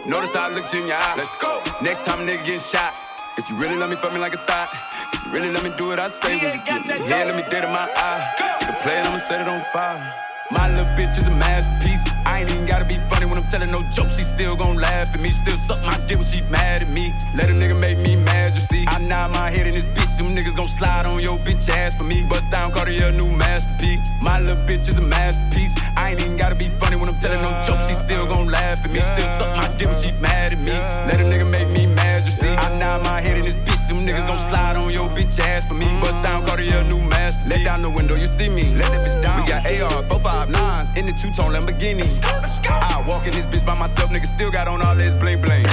Notice how I looked you in your eye. Let's go. Next time a nigga get shot. If you really love me, fuck me like a thought. If you really let me do what I say, when you get me here, let me dead in my eye. Nigga play it, I'ma set it on fire. My little bitch is a masterpiece. I ain't even gotta be funny when I'm telling no jokes. She still gon' laugh at me. Still suck my dick when she mad at me. Let a nigga make me mad, you see. I nod my head in this bitch. Them niggas gon' slide on your bitch ass for me. Bust down Cartier, new masterpiece. My little bitch is a masterpiece. I ain't even gotta be funny when I'm telling no jokes. She still gon' laugh at me. Still suck my dick when she mad at me. Let a nigga make me mad, you see. I nod my head in this bitch. Them niggas gon' slide on your bitch ass for me. Bust down Cartier, new masterpiece. Let down the window, you see me. Let that bitch down. We got AR, 459s in the two-tone Lamborghini. I walk in this bitch by myself, nigga still got on all this bling bling.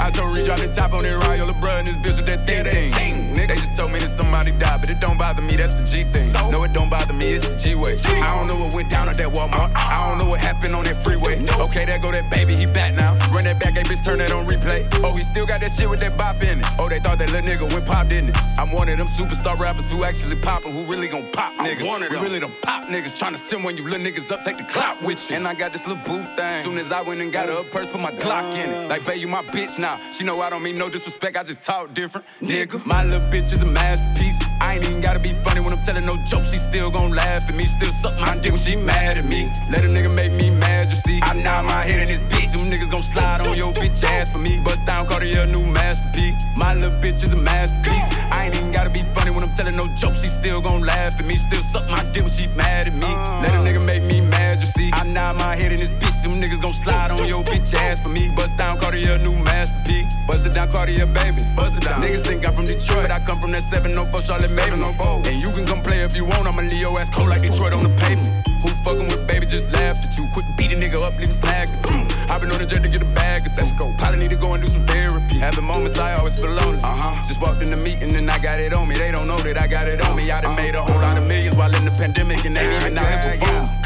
I told Reach on the top on that ride, your bruh and this bitch with that thing thing. They just told me that somebody died, but it don't bother me, that's the G thing. No, it don't bother me, it's the G way. I don't know what went down at that Walmart. Uh-uh. I don't know what happened on that freeway. Okay, there go that baby, he back now. Run that back, hey bitch, turn that on replay. Oh, he still got that shit with that bop in it. Oh, they thought that little nigga went pop, didn't it? I'm one of them superstar rappers who actually poppin', who really gon' pop niggas. One of them. We really them pop niggas tryna send when you little niggas up, take the clout with you. And I got this little boo thing. Soon as I went and got her a purse, put my Glock in it. Like, babe, you my bitch now. She know I don't mean no disrespect, I just talk different. Nigga, my little bitch is a masterpiece. I ain't even gotta be funny when I'm telling no jokes. She still gon' laugh at me, still suck my dick when she mad at me. Let a nigga make me mad, you see. I nod my head in this bitch. Them niggas gon' slide on your bitch ass for me. Bust down Cartier, new masterpiece. My little bitch is a masterpiece. I ain't even gotta be funny when I'm telling no jokes. She still gon' laugh at me, still suck my dick when she mad at me. Let a uh. nigga make me mad, you see. I nod my head in this bitch. Them niggas gon' slide on your bitch ass for me. Bust down Cartier, new masterpiece. Bust it down Cartier, baby. Bust it down. Niggas think I'm from Detroit. but I come from that 704 Charlotte Maven. Oh and you can come play if you want. I'm a Leo ass cold like Detroit on the pavement. Who fucking with baby just laughed at you. Quick beat a nigga up, leave him snag at you. I been on the jet to get a bag two. Let's go. Probably need to go and do some therapy. Having moments I always feel lonely. Uh-huh. Just walked in the meeting and I got it on me. They don't know that I got it on me. I done made a whole lot of millions while in the pandemic and they ain't even out here performing.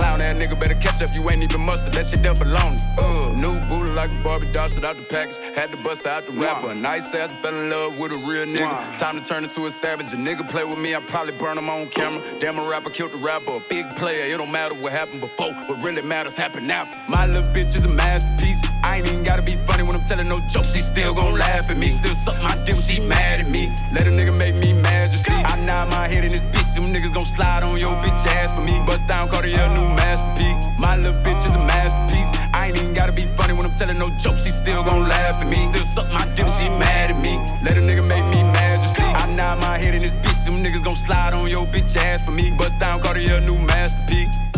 Clown ass nigga better catch up, you ain't even mustard, that shit double on Uh, new booty like a Barbie doll, shit out the package. Had to bust out the rapper. Nice ass, fell in love with a real nigga. Time to turn into a savage. A nigga play with me, I probably burn him on camera. Damn, a rapper killed the rapper, a big player. It don't matter what happened before, what really matters happened after. My little bitch is a masterpiece. I ain't even gotta be funny when I'm telling no jokes. She still gon' laugh at me. Still suck my dick she mad at me. Let a nigga make me mad, you see. I nod my head in this bitch. Them niggas gon' slide on your bitch ass for me. Bust down Cartier, new masterpiece. My little bitch is a masterpiece. I ain't even gotta be funny when I'm telling no jokes. She still gon' laugh at me. Still suck my dick she mad at me. Let a nigga make me mad, you see. I nod my head in this bitch. Them niggas gon' slide on your bitch ass for me. Bust down Cartier, new masterpiece.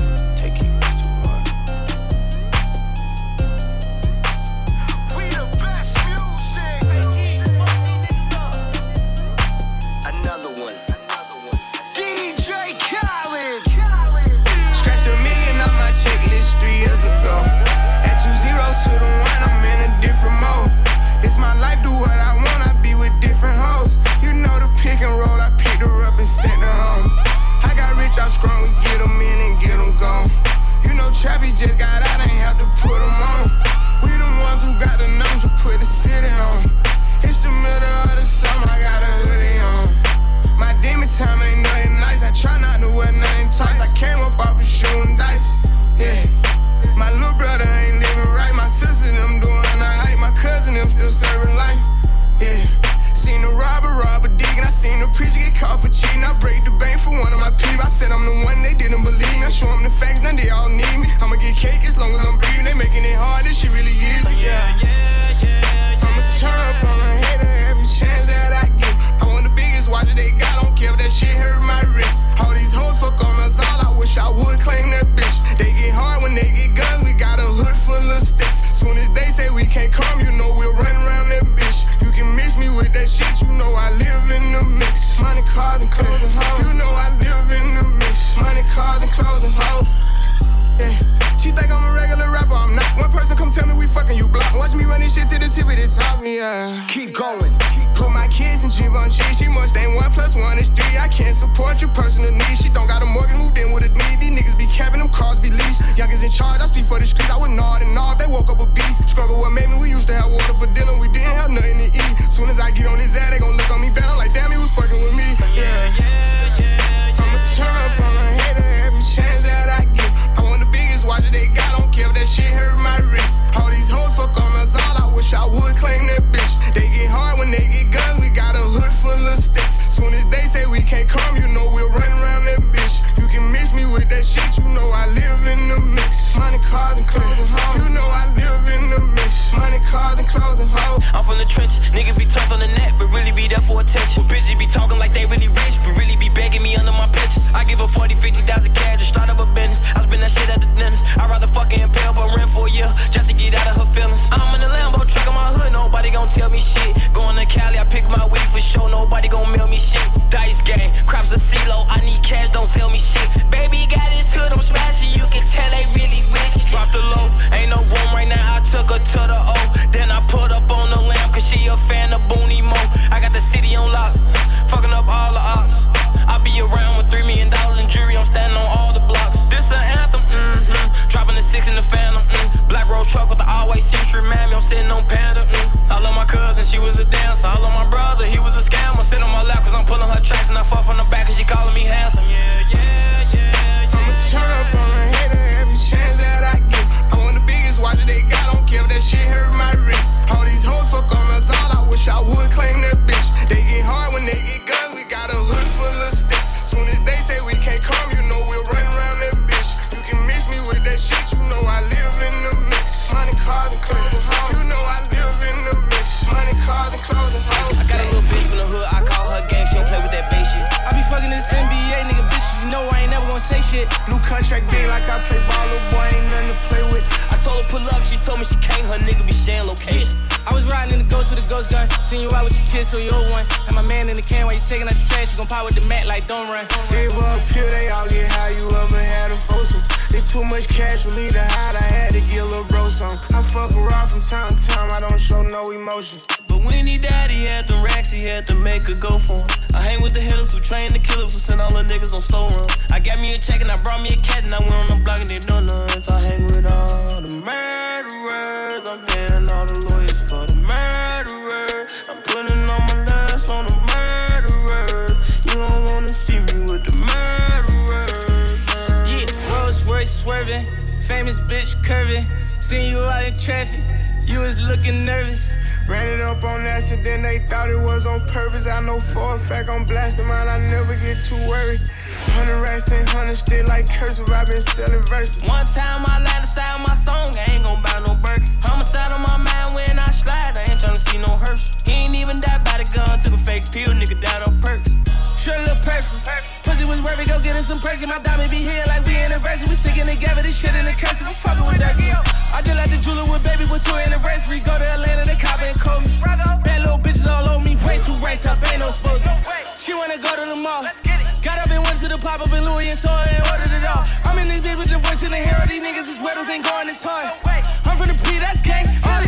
Travis just me. Fucking you block. Watch me run this shit to the tip of the top, yeah. Keep going. Put my kids in Givenchy. She must ain't one plus one is three. I can't support your personal needs. She don't got a mortgage, moved in with a need. These niggas be capping them cars be leased. Youngest in charge, I speak for the streets. I would nod and nod. They woke up a beast. Struggle what made me. We used to have water for dinner. We didn't have nothing to eat. Soon as I get on his ass, they gon' look on me bad. I'm like, damn, he was fucking with me. Yeah, yeah, yeah. yeah. I'ma turn up on a hater every chance that I get. Want watch they got. Don't care if that shit hurt my wrist. All these hoes fuck on us all. I wish I would claim that bitch. They get hard when they get guns. We got a hood full of sticks. Soon as they say we can't come, you know we'll run around that bitch. You can mix me with that shit. You know I live in the mix. Money, cars, and clothes and hoes. You know I live in the mix. Money, cars, and clothes and hoes. I'm from the trenches. Nigga be tough on the net, but really be there for attention. But bitches be talking like they really rich, but really be begging me under my pictures. I give her 40, 50,000 cash to start up a business. I spend that shit at the dentist. I'd rather fucking impale but rent for a year just to get out of her feelings. I'm in the Lambo truck in my hood, nobody gon' tell me shit. Going to Cali, I pick my weed for sure, nobody gon' mail me shit. Dice game, crops a CeeLo, I need cash, don't sell me shit. Baby got his hood, I'm smashing, you can tell they really rich. Drop the low, ain't no room right now, I took her to the O. Then I put up on the lamb, cause she a fan of Booney Mo. I got the city on lock, fucking up all the ops. I be around with three million dollars in jury, I'm standing on all the blocks. This an anthem, mm-hmm. Dropping the six in the phantom, road truck with the all-white century mammy, I'm sitting on Panda, mm. I love my cousin, she was a dancer. I love my brother, he was a scammer. Sit on my lap cause I'm pulling her tracks and I fuck from the back cause she calling me handsome. Yeah, yeah, yeah. I'ma turn up on a hater every chance that I get. I want the biggest watch that they got. Don't care if that shit hurt my wrist. All these hoes fuck on us all. I wish I would claim that bitch. They get hard when they get guns. New contract like I play ball, little boy ain't nothing to play with. I told her pull up, she told me she can't, her nigga be sharing location. I was riding in the ghost with a ghost gun. Seen you out with your kids, so you old one. And my man in the can while you taking out the trash, you gon' pop with the mat like don't run. Gave up here, they all get how you ever had a foursome. There's too much cash for me to hide, I had to get a little bro some. I fuck around from time to time, I don't show no emotion. But when he died, he had them racks, he had to make a go for him. I hang with the hitters who train the killers who send all the niggas on slow run. I got me a check and I brought me a cat and I went on the block and they know nuts. I hang with all the murderers. I'm paying all the lawyers for the murderers. I'm putting all my last on the murderers. You don't wanna see me with the murderers. Yeah, Rolls Royce swerving, famous bitch curving. Seen you out in traffic, you was looking nervous. Ran it up on accident, they thought it was on purpose. I know for a fact I'm blasting mine, I never get too worried. Hundred racks and hundred still like cursive, i been selling verses. One time I lied inside my song, I ain't gon' buy no burger. Homicide on my mind when I slide, I ain't tryna see no hearse. He ain't even died by the gun, took a fake pill, nigga died on perks. Sure look perfect. Pussy was worth it, go get us some perks. My diamond be here like we anniversary. We sticking together, this shit in the cursive. I'm fucking with that. I just like the jeweler with baby with two anniversary. Go to Atlanta, the cop and call me. Bad little bitches all on me, way too ranked up, ain't no supposed She wanna go to the mall. Got up and went to the pop up in Louis and saw it and ordered it all. I'm in this bitch with the voice in the hair. All These niggas is weddles ain't going this hard. I'm from the P, that's gang. All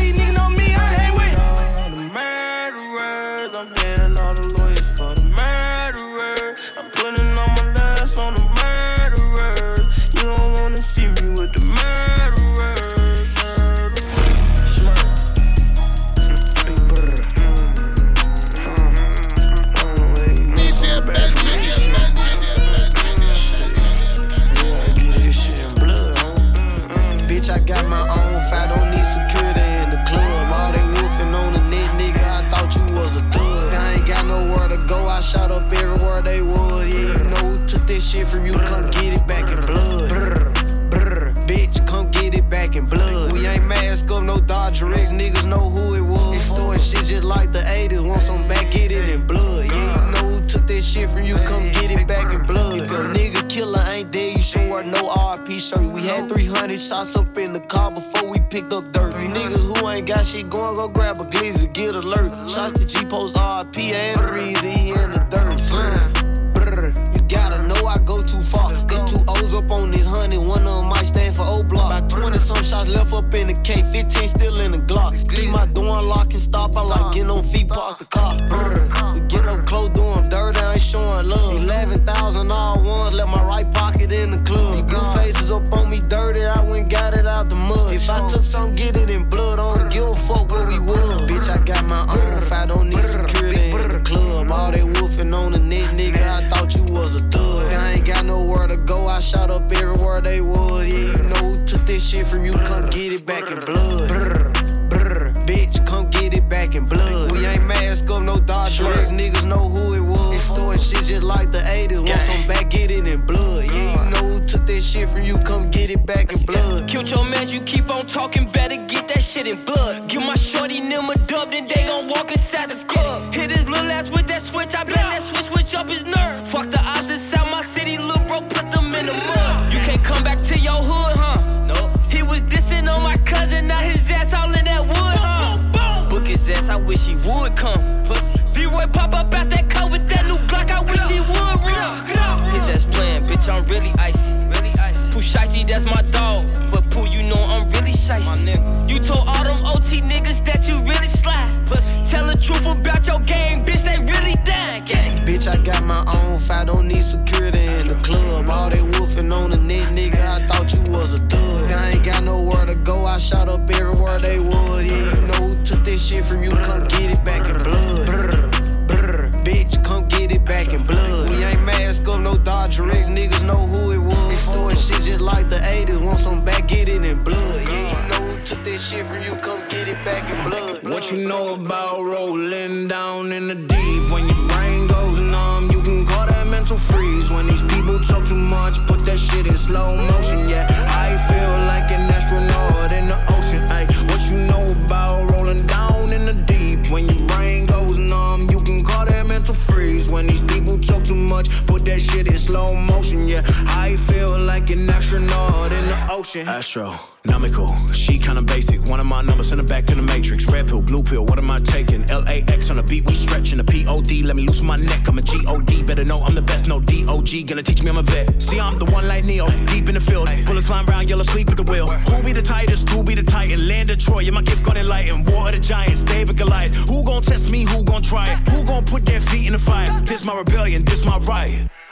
from you, come get it back in blood. What you know about rolling down in the deep? When your brain goes numb, you can call that mental freeze. When these people talk too much, put that shit in slow motion. Yeah, I feel like an astronaut in the ocean. Ay, what you know about rolling down in the deep? When your brain goes numb, you can call that mental freeze. When these people talk too much. That shit in slow motion, yeah. I feel like an astronaut in the ocean. Astronomical, she kinda basic. One of my numbers in the back to the matrix. Red pill, blue pill, what am I taking? LAX on the beat, we stretching the POD. Let me loosen my neck, I'm a GOD. Better know I'm the best, no DOG. Gonna teach me I'm a vet. See, I'm the one like Neo, deep in the field. Bullets flying round, yellow sleep at the wheel. Who be the tightest? Who be the titan? Land of Troy, yeah, my gift gonna enlighten. War of the Giants, David Goliath. Who gon' test me? Who gon' try it? Who gon' put their feet in the fire? This my rebellion, this my riot.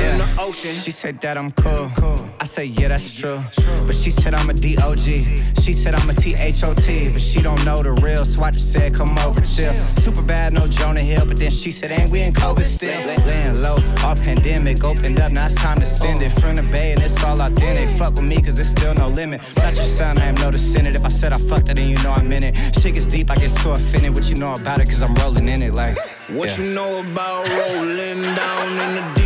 in the ocean. She said that I'm cool. I say yeah, that's true. But she said I'm a DOG. She said I'm a THOT, but she don't know the real. So I just said come over chill. Super bad, no Jonah Hill, but then she said ain't we in COVID still? Laying low, all pandemic opened up. Now it's time to send it from the bay, and it's all authentic. Fuck with me, cause it's still no limit. Not your son, I am noticing it. If I said I fucked it, then you know I'm in it. Shit gets deep, I get so offended. What you know about it, cause I'm rolling in it like. What yeah. you know about rolling down in the deep?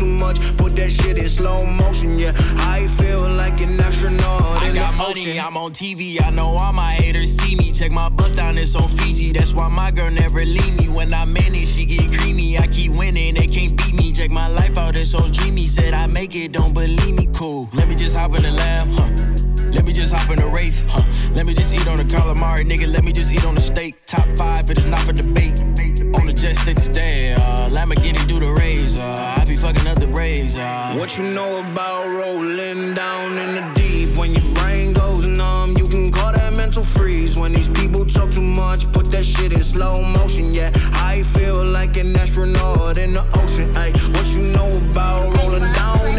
too much, put that shit in slow motion. Yeah, I feel like an astronaut I got money. I'm on TV. I know all my haters see me. Check my bus down, it's on Fiji. That's why my girl never leave me. When I'm in it, she get creamy. I keep winning, they can't beat me. Check my life out, it's so dreamy. Said I make it, don't believe me. Cool. Let me just hop in the lamb, huh? Let me just hop in the Wraith, huh? Let me just eat on the calamari, nigga. Let me just eat on the steak. Top five, it is not for debate. On the jet stick today, uh, Lamborghini do the raise. Uh, I be fucking up the Braves. Uh. What you know about rolling down in the deep? When your brain goes numb, you can call that mental freeze. When these people talk too much, put that shit in slow motion. Yeah, I feel like an astronaut in the ocean. Ay, what you know about rolling down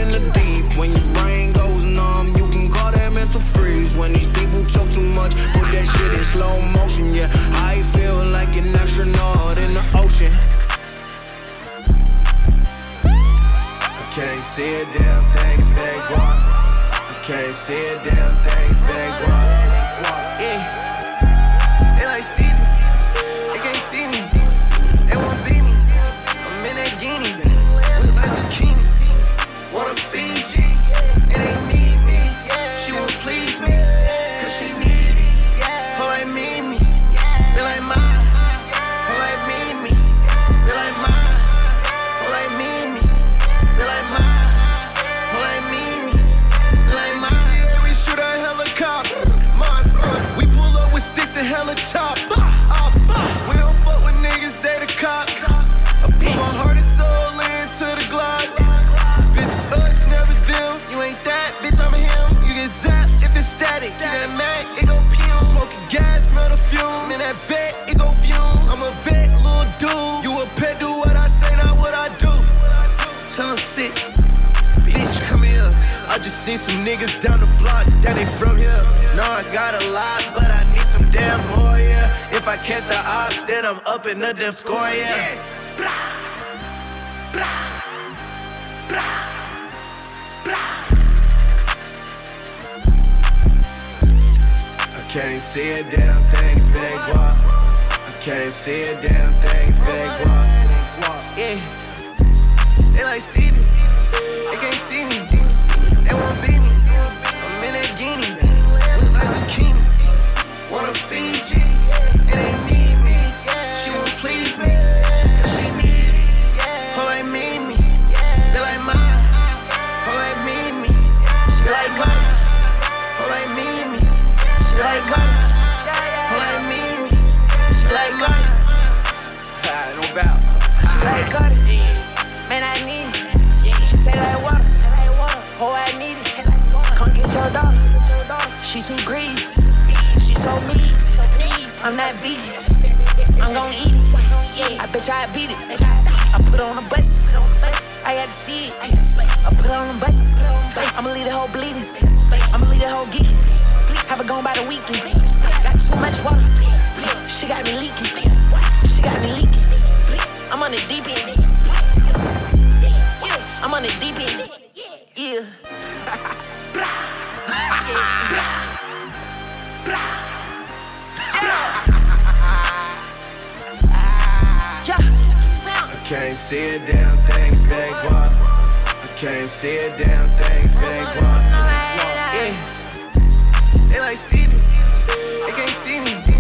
can't see a damn thing if it ain't guap. I can't see a damn thing if it ain't guap. Yeah. They like Stevie. They can't see me.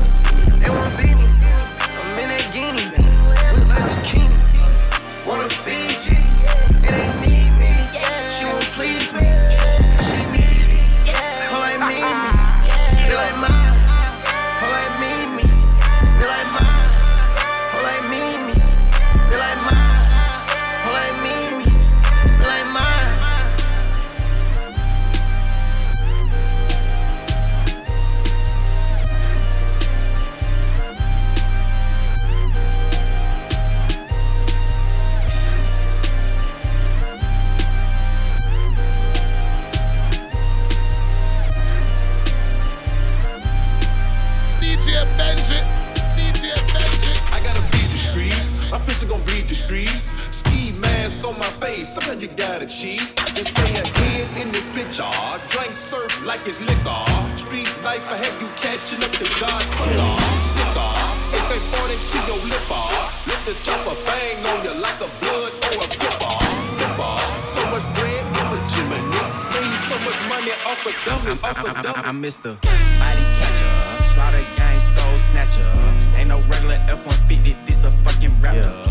Dummies, off of dummies. I'm Mr. Body Catcher, Slaughter Gang Soul Snatcher. Ain't no regular F-150, this a fucking rapper. No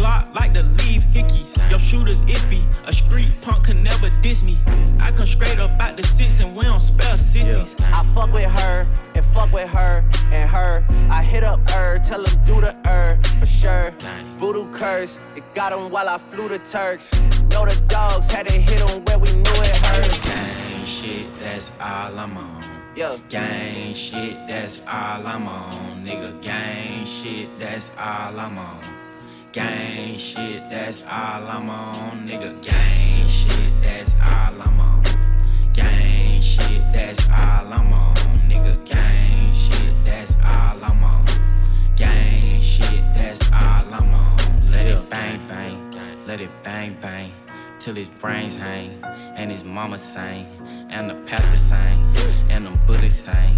Glock like to leave hickeys. Your shooter's iffy, a street punk can never diss me. I come straight up out the six and we don't spell sissies. I fuck with her and fuck with her and her. I hit up her, tell him do the her for sure. Voodoo curse, it got him while I flew the Turks. Know the dogs had to hit him where we knew it hurt. Gang shit, that's all I'm on. Yeah. Gang shit, that's all I'm on. Nigga, gang shit, that's all I'm on. Gang shit, that's all I'm on. Nigga, gang shit, that's all I'm on. Gang shit, that's all I'm on. Nigga, gang shit, that's all I'm on. Gang shit, that's all I'm on. Let it bang bang, let it bang bang. Till his brains hang, and his mama sang, and the pastor sang, and them bullets sang,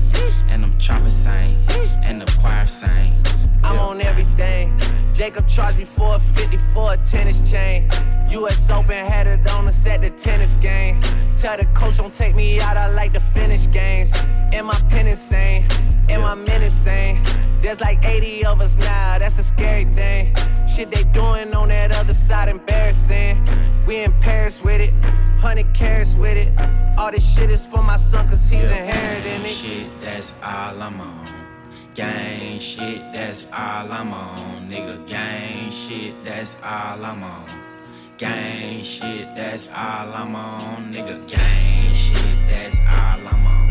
and them choppers sang, and the choir sang. I'm on everything. Jacob charged me for a 50 for a tennis chain. US Open had it on us at the tennis game. Tell the coach don't take me out, I like to finish games. Am I pen insane? Am I insane? There's like 80 of us now, that's a scary thing. Shit they doing on that other side, embarrassing. We in Paris with it, 100 carats with it. All this shit is for my son, cause he's inheriting it. Shit, that's all I'm on. Gang shit, that's all I'm on. Nigga, gang shit, that's all I'm on. Gang shit, that's all I'm on. Nigga, gang shit, that's all I'm on.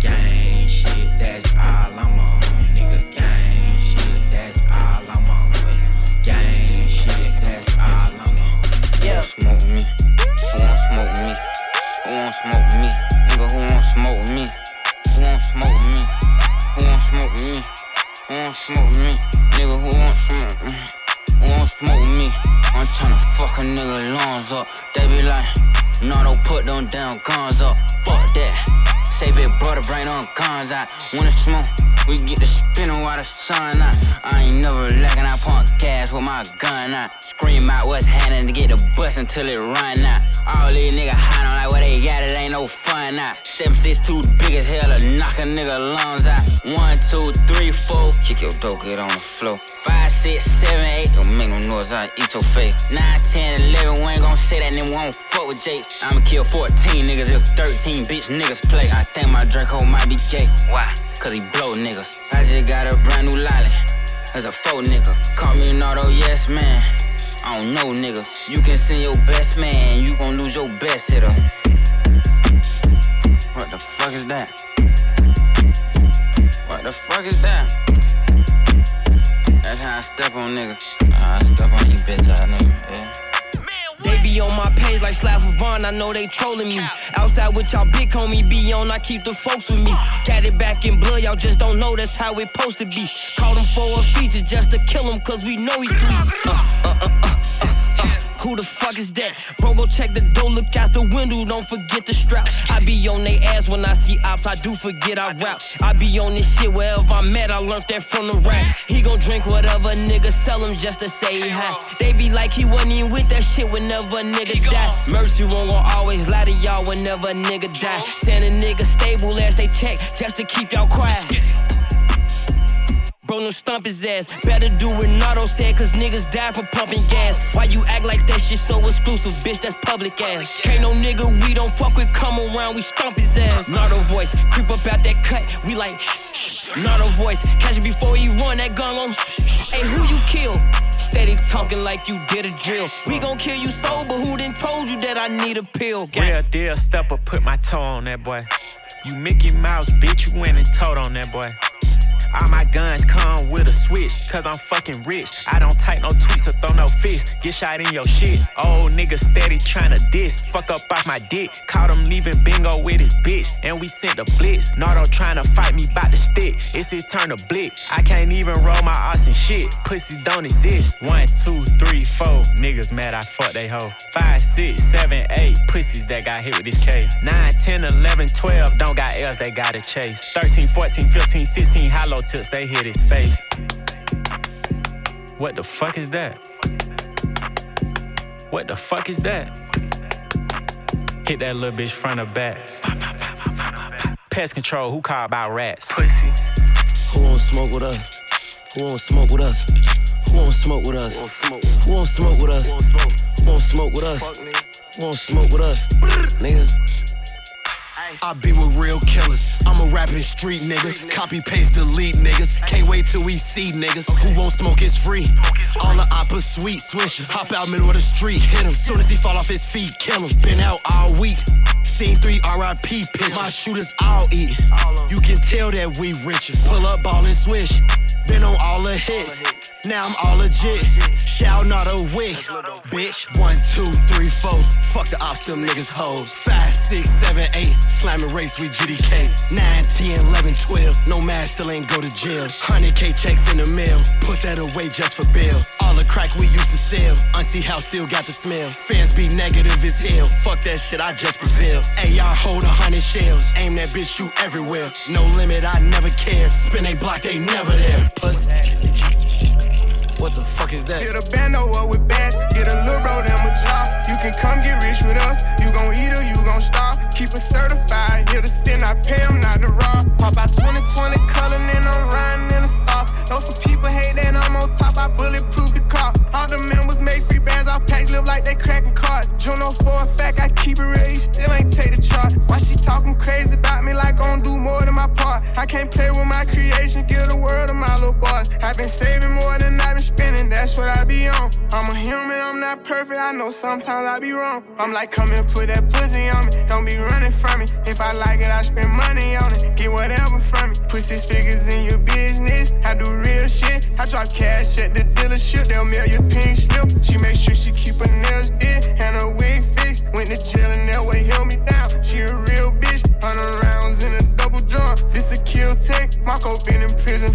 Gang shit, that's all I'm on. Nigga, gang shit, that's all I'm on. Gang on. Yeah. Smoke with me. Who want smoke with me? Who want smoke with me? Nigga, who want smoke with me? Who want smoke with me? Who want smoke with me? Who want smoke with me? Nigga, who want smoke? Who want smoke with me? I'm tryna fuck a nigga lungs up. They be like, no, don't put them damn guns up. Fuck that. Say big brother, bring them guns out. It's smoke, we get the spinning while the sun out. I ain't never lacking, I pump gas with my gun out. Scream out what's happening to get the bus until it run out. All these niggas on like what they got, it ain't no fun six two big as hell to knock a nigga lungs out. One, two, three, four, kick your dope, get on the floor. Five, six, seven, eight, don't make no noise, I eat your face. Nine, ten, eleven, we ain't gon' say that, we won't fuck with Jake. I'ma kill 14 niggas if 13 bitch niggas play. I think my Draco might be gay. Why? Cause he blow niggas. I just got a brand new lolly. As a faux nigga. Call me an auto yes man. I don't know niggas. You can send your best man, you gon' lose your best hitter. What the fuck is that? What the fuck is that? That's how I step on niggas. I step on you bitch I nigga, yeah. Be on my page like Slav Vaughn, I know they trolling me. Outside with y'all big homie be on, I keep the folks with me. Got it back in blood, y'all just don't know that's how it supposed to be. Called him for a feature just to kill him, cause we know he's sweet. Uh, uh, uh, uh, uh, uh. Who the fuck is that? Bro, go check the door, look out the window, don't forget the strap. I be on they ass when I see ops, I do forget I rap. I be on this shit wherever I'm at, I learned that from the rap. He gon' drink whatever nigga sell him just to say hi. They be like he wasn't even with that shit whenever a nigga die. Mercy won't gon' always lie to y'all whenever a nigga die. Send a nigga stable as they check just to keep y'all quiet. Bro, no stump his ass. Better do what Nardo said, cause niggas die for pumping gas. Why you act like that shit so exclusive, bitch? That's public ass. Can't no nigga we don't fuck with come around, we stomp his ass. Nardo voice, creep up out that cut, we like shh, shh. Nardo voice, catch it before he run that gun on. shh, Hey, who you kill? Steady talking like you did a drill. We gon' kill you sober, who then told you that I need a pill? Real deal stepper, put my toe on that boy. You Mickey Mouse, bitch, you went and told on that boy. All my guns come with a switch, cause I'm fucking rich. I don't type no tweets or throw no fists. Get shot in your shit. Old nigga steady tryna diss. Fuck up off my dick. Caught him leaving bingo with his bitch. And we sent a blitz. Nardo tryna fight me by the stick. It's his turn to blick. I can't even roll my ass and shit. Pussy don't exist. One, two, three, four. Niggas mad I fuck they hoe. Five, six, seven, eight. Pussies that got hit with this K. 9, 10, 11, 12. Don't got L's, they gotta chase. 13, 14, 15, 16. Hollow tips, they hit his face. What the fuck is that? What the fuck is that? Hit that little bitch front or back. Pest control, who called about rats? Pussy. Who won't smoke with us? Who won't smoke with us? Who won't smoke with us? Who won't smoke with us? Who won't smoke with us? Who won't smoke with us? Nigga. I be with real killers. I'm a rapping street nigga. Copy, paste, delete niggas. Can't wait till we see niggas. Who won't smoke is free. All the oppas sweet. Swisher. Hop out middle of the street. Hit him. Soon as he fall off his feet, kill him. Been out all week. Seen three RIP pics. My shooters all eat. You can tell that we richer. Pull up, ball and swish. Been on all the hits. Now I'm all legit. Shout not a wig. Bitch. One, two, three, four. Fuck the ops, them niggas hoes. Five, six, seven, eight. Slamming race with GDK. 9, 10, 11, 12. No man still ain't go to jail. 100K checks in the mail. Put that away just for bail. All the crack we used to sell. Auntie house still got the smell. Fans be negative as hell. Fuck that shit, I just prevail. AR hold a hundred shells. Aim that bitch, shoot everywhere. No limit, I never care. Spin a block, they never there. Puss. What the fuck is that? Get a bando up with bags, get a little bro them a job. You can come get rich with us, you gon' eat or you gon' starve. Keep it certified, here to sin, I pay them not to rob. Pop out 2020 color, and I'm riding sometimes I be wrong. I'm like, come and put that pussy on me, don't be running from me. If I like it, I spend money on it, get whatever from me. Put six figures in your business, I do real shit. I drop cash at the dealership, they'll mail your pink slip. She make sure she keep her nails did and her wig fixed. Went to jail and that way held me down. She a real bitch, hundred rounds in a double drum. This a kill tech. Marco been in prison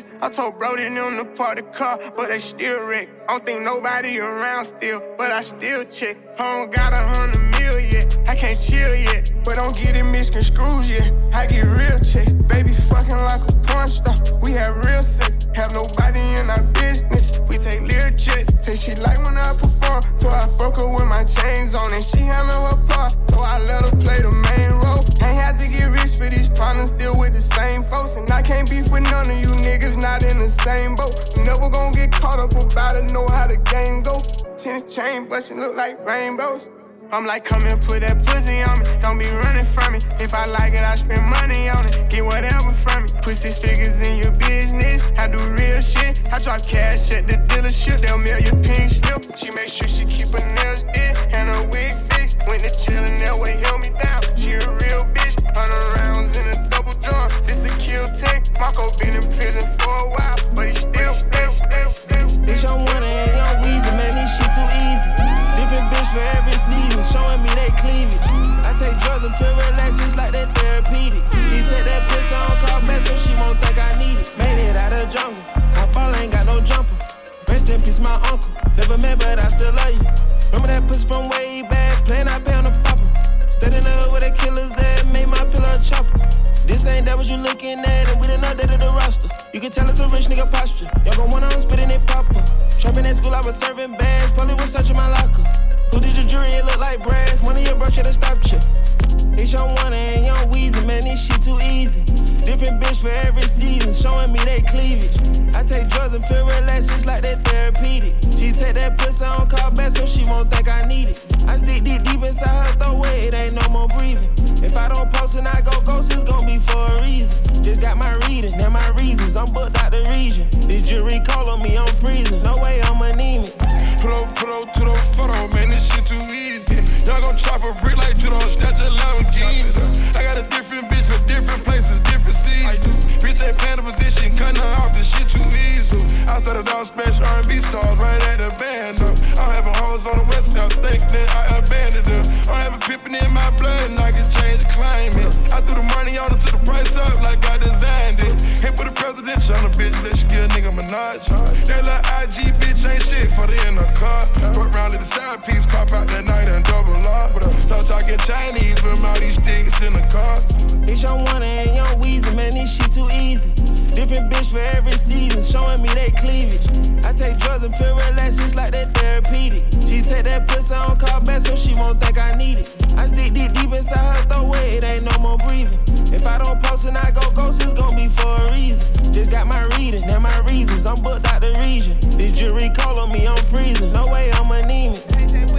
flex. I told Brody them to park the car, but they still wreck. I don't think nobody around still, but I still check. I don't got a hundred mil yet, I can't chill yet, but don't get it misconstrued yet. I get real checks, baby fucking like a porn star. We have real sex, have nobody in our business take lyric trips. Say she like when I perform, so I fuck her with my chains on, and she handle her part, so I let her play the main role. Ain't had to get rich for these problems, still with the same folks, and I can't beef with none of you niggas, not in the same boat. Never gonna get caught up about it, know how the game go. Ten chain bustin' look like rainbows. I'm like, come and put that pussy on me. Don't be running from me. If I like it, I spend money on it. Get whatever from me. Put six figures in your business. I do real shit. I drop cash at the dealership. They'll mail you pink slip. She make sure she keep her nails did and her wig fixed. Went to chillin' that way, held me down. She a real bitch. Hundred rounds in a double drum. This a kill tank. Marco been in prison for a while, but he still, still, still, still. Bitch, I'm one cleavage. I take drugs and feel relaxed, just like that therapeutic. She take that piss on call back so she won't think I need it. Made it out of jungle, my ball ain't got no jumper. Rest in peace, my uncle. Never met, but I still love you. Remember that puss from way back, playing I pay on the popper. Stayed up where the killers at, made my pillow chopper. This ain't that what you looking at, and we done updated the roster. You can tell it's a rich nigga posture. Y'all gon' wanna I'm spitting it popper. Trapping at school, I was serving bags, probably was searching my locker. Who did your jury? It look like brass. One of your bro should've stopped you. It's young Wunna and young Weezy, man, this shit too easy. Different bitch for every season, showing me they cleavage. I take drugs and feel relaxed, just like that therapeutic. She take that pussy on call back so she won't think I need it. I stick deep deep inside her throat, it ain't no more breathing. If I don't post and I go ghost, it's gon' be for a reason. Just got my reading and my reasons, I'm booked out the region. This jury call on me, I'm freezing. No way I'm anemic. Put up to the Y'all gon' chop a brick like judo, snatch a Lamborghini. I got a different bitch for different places, different seasons. Bitch ain't playing the position, cutting off, this shit too easy. I started off smash R&B stars right at the band. Up. I'm having hoes on the west side, think that I abandoned her. I'm having pippin' in my blood and I can change climate. I threw the money on her to the price up like I designed it. Hit with a presidential on a bitch, let you get a nigga Minaj. That little IG bitch ain't shit for the in the car. To the side piece, pop out that night and double up. Start talking Chinese with all these sticks in the car. It's young Wunna and young Weezy, man, this shit too easy. Different bitch for every season, showing me they cleavage. I take drugs and feel relaxed, just like that therapeutic. She take that pussy on call back so she won't think I need it. I stick deep deep inside her throat, it ain't no more breathing. If I don't post and I go ghost, it's gon' be for a reason. Just got my reading and my reasons, I'm booked out the region. This jury call on me, I'm freezing. No way I'm anemic.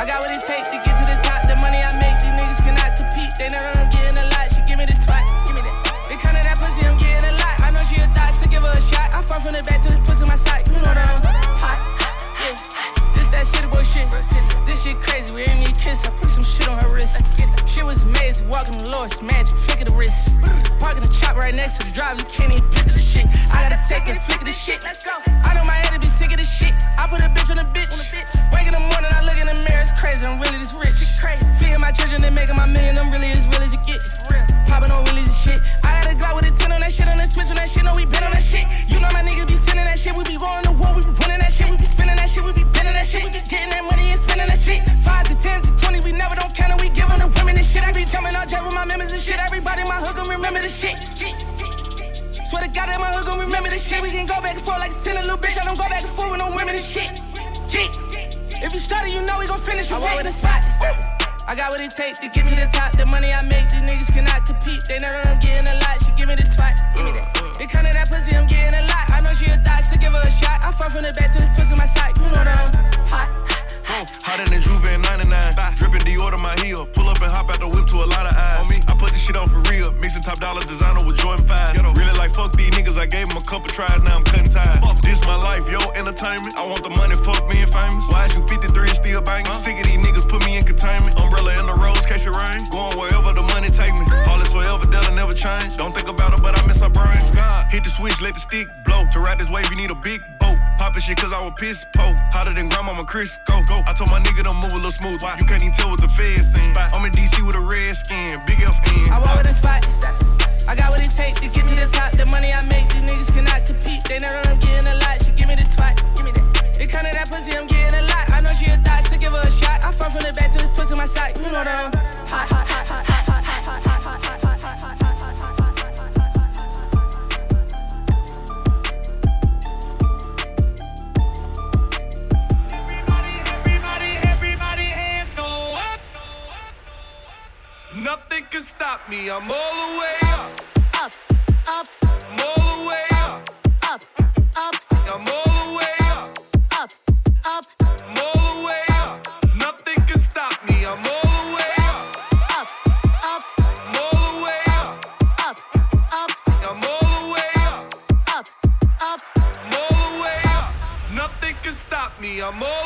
I got what it takes to get to the top. The money I make, these niggas cannot compete. They know that I'm getting a lot. She give me the twat. Give me that. They come to that pussy, I'm getting a lot. I know she a thought, so give her a shot. I fall from the back to the twist of my side. You know that I'm hot. Yeah. Just that shit about shit. This shit crazy. We ain't need kiss. I put some shit on her wrist. She was amazing. Walking the Lord's magic. Flick of the wrist. Parking the chop right next to the drive. You can't even picture the shit. I gotta take it, flick of the shit. I know my head to be sick of this shit. I put a bitch on the bitch. Crazy. I'm really this rich. Feeding my children, they making my million. I'm really as real as it get. Popping on really this shit. I had a Glock with a 10 on that shit. On the switch on that shit. No, we been on that shit. You know my niggas be sending that shit. We be rolling the war. We be winning that shit. We be spending that shit. We be bending that shit. We be getting that money and spending that shit. Five to ten to twenty. We never don't count it. We giving the women this shit. I be jumping on jet with my members and shit. Everybody in my hood gon' remember the shit. Swear to God that my hood gon' remember this shit. We can go back and forth like it's 10 a little bitch. I don't go back and forth with no women and shit. Yeah. If you study, you know we gon' finish. I walk with a spot. I got what it takes to get to the top. The money I make, these niggas cannot compete. They know that I'm getting a lot. She give me the twat. Give me that. It come to that pussy, I'm getting a lot. I know she a thot, so give her a shot. I fall from the back to the twist of my side. You know that I'm hot. Hotter than Juve in 99. Dripping Dior to my heel. Pull up and hop out the whip to a lot of eyes. On me, I put this shit on for real. Mixing top dollar designer with Jordan 5. Really like fuck these niggas. I gave them a couple tries, now I'm cutting ties. Fuck this my life, yo, entertainment. I want the money, fuck being famous. Why is you 53 and still banging? Sick of these niggas, put me in containment. Umbrella in the rose, catch it rain. Going wherever the money take me. All this forever, that'll never change. Don't think about it, but I miss her brain. Oh, God, hit the switch, let the stick blow. To ride this wave, you need a big. Poppin' shit cause I was pissed po. Hotter than grandmama Chris. Go, go. I told my nigga to move a little smooth. Why? You can't even tell what the feds saying. I'm in DC with a red skin. Big FN. I walk with a spot. I got what it takes to get to the top. The money I make, these niggas cannot compete. They know that I'm getting a lot. She give me the twat. Give me that. It to that pussy, I'm getting a lot. I know she a thot, so give her a shot. I fall from the back to the twist of my side. You know that I'm hot, hot, hot, can stop me. I'm all the way up. Up, up, up. I'm all the way up. Up, up. I'm all the way up. Up, up. I'm all the way up. Nothing can stop me. I'm all the way up. Up, up. I'm all the way up. Up, up. I'm all the way up. Up, up. I'm all the way up. Nothing can stop me. I'm all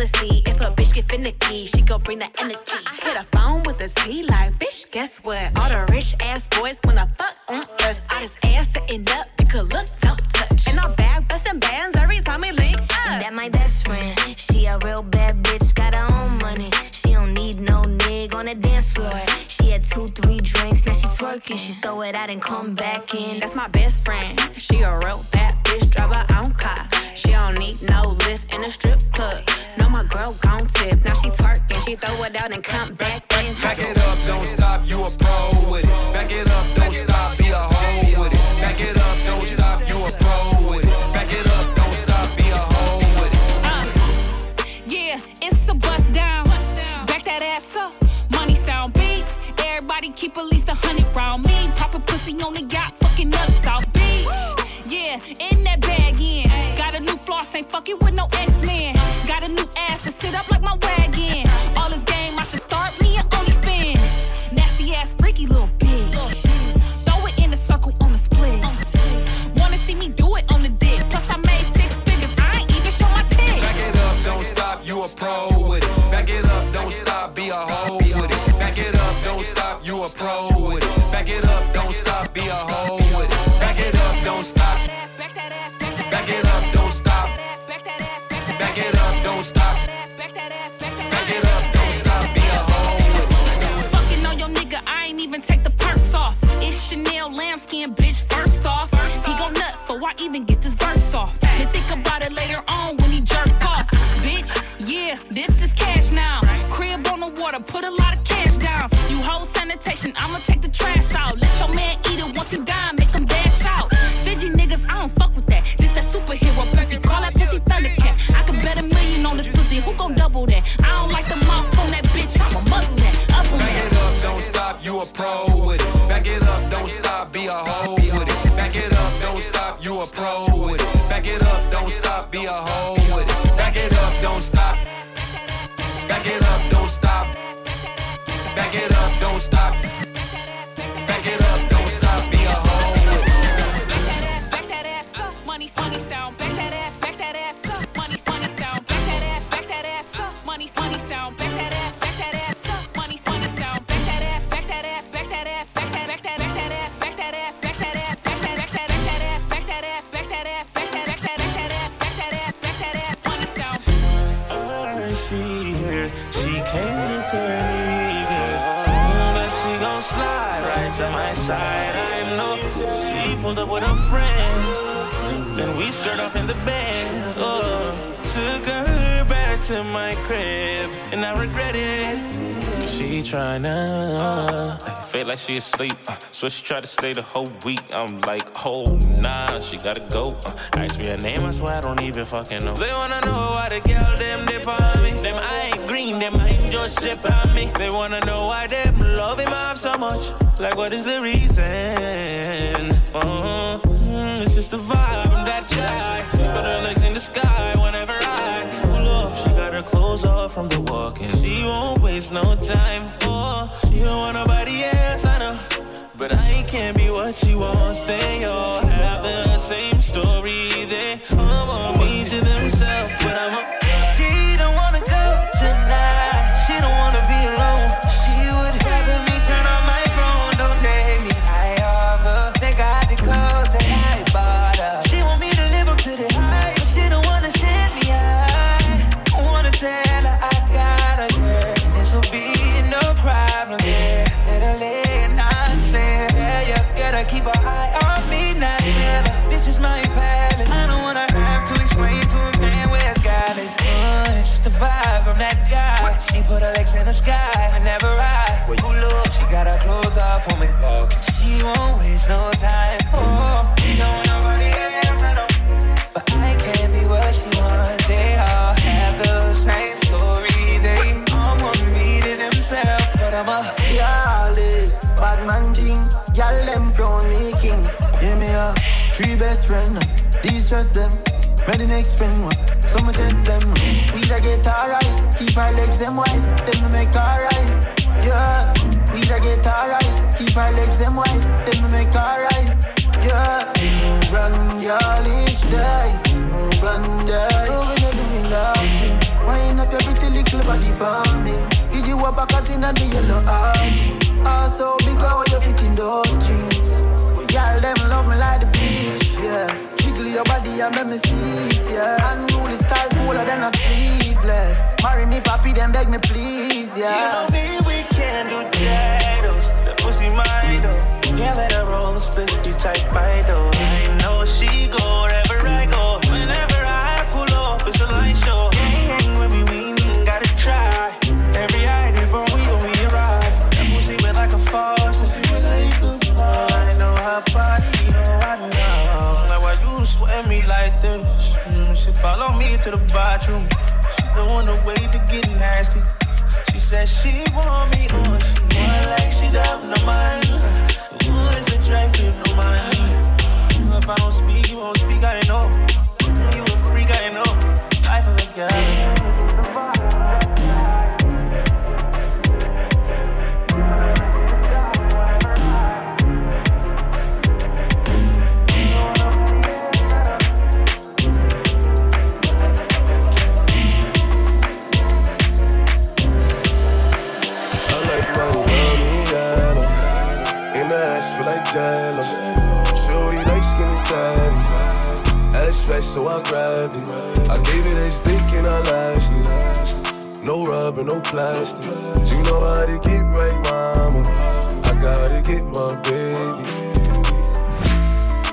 jealousy. If a bitch get finicky, she gon' bring the energy. I know. She pulled up with her friends. Then we skirt off in the bed. Oh, took her back to my crib. And I regret it. Cause she tryna. Feel like she asleep. Uh, so she tried to stay the whole week. I'm like, oh nah, she gotta go. Uh, ask me her name, I swear I don't even fucking know. They wanna know why the girl them dip on me. Them I ain't mind, their mind just ship on me. They wanna know why them loving mom so much. Like, what is the reason? Oh, it's just the vibe I'm that guy. She put her legs in the sky whenever I pull up. She got her clothes off from the walk, and she won't waste no time. Oh, she don't want nobody else, I know. But I can't be what she wants. They all have the same story. They all want stress them. Ready next friend one, summer test them. We da get alright, keep our legs them white. then we make alright. Yeah, we da get alright, keep our legs them white. then we make alright. Yeah, run y'all each day, run day. Oh, we never be nothing. Wind up ah, your pretty little body for me. Did you walk back us in the yellow army? Also, big girl, you fit in those jeans. Y'all them love me like the beach, yeah. Jiggle your body and make me it, yeah. Unruly style cooler than a sleeveless. Marry me, papi, then beg me please, yeah. You know me, we can do titles. That pussy mine though. Yeah, let her roll, split be tight by though. Why you sweat me like this? Mm, She follow me to the bathroom. She don't want to wait to get nasty. She said she want me on. She want like she does no mind. Ooh, it's a you no mind. If I don't speak, you won't speak. I know. You a freak, I know. Life of a girl. So I grabbed it. I gave it a stick and I lashed it. No rubber, no plastic. You know how to get right, mama. I gotta get my baby.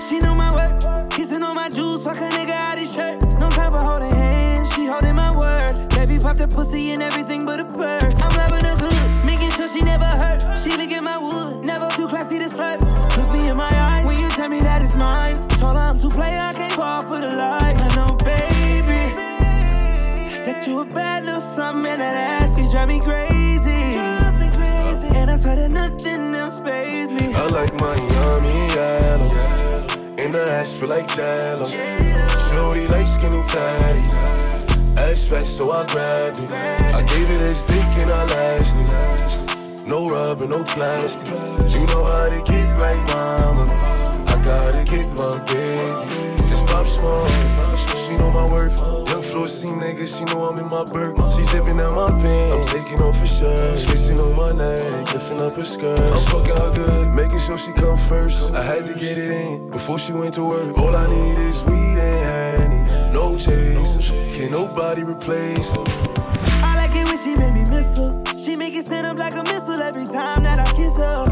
She know my work, kissing on my juice, fuck a nigga out his shirt. No time for holding hands, she holding my word. Baby pop the pussy and everything but a bird. I'm loving her good, making sure she never hurt. She look at my wood, never too classy to slurp. Tell me that it's mine. Told her I'm too play, I can't fall for the lies. I know, baby, that you a bad little something and that ass, you drive me crazy. And I swear that nothing else pays me. I like my yummy yellow. In the ass feel like jello. Shorty like skinny tatty. Ass fresh, so I grabbed it. I gave it a stick and I lashed it. No rubber, no plastic. You know how to get right, mama. Gotta get my baby. Just pop small. She know my worth. Young floor C nigga, she know I'm in my bird. She zipping out my pants. I'm taking off her shirt. Kissing on my neck, lifting up her skirt. I'm fucking her good, making sure she come first. I had to get it in before she went to work. All I need is weed and honey. No chase. Can't nobody replace her. I like it when she make me miss her. She make it stand up like a missile every time that I kiss her.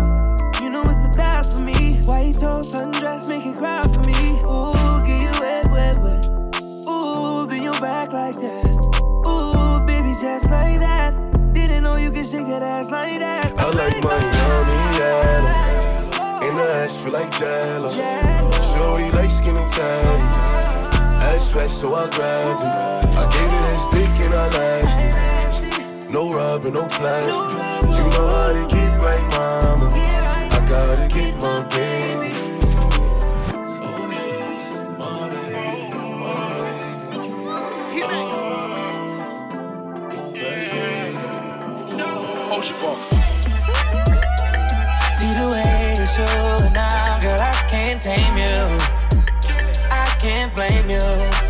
White toast, sundress, make it cry for me. Ooh, get you wet, wet, wet. Ooh, bend your back like that. Ooh, baby, just like that. Didn't know you could shake that ass like that. I like my yummy yellow. In the ass feel like jello. Shorty like skinny tatty. Ass fresh, so I grabbed it. I gave it a stick and I lashed it. No rubber, no plastic. You know how to get right, mama. Gotta get my baby. See the way you show now, girl, I can't tame you. I can't blame you.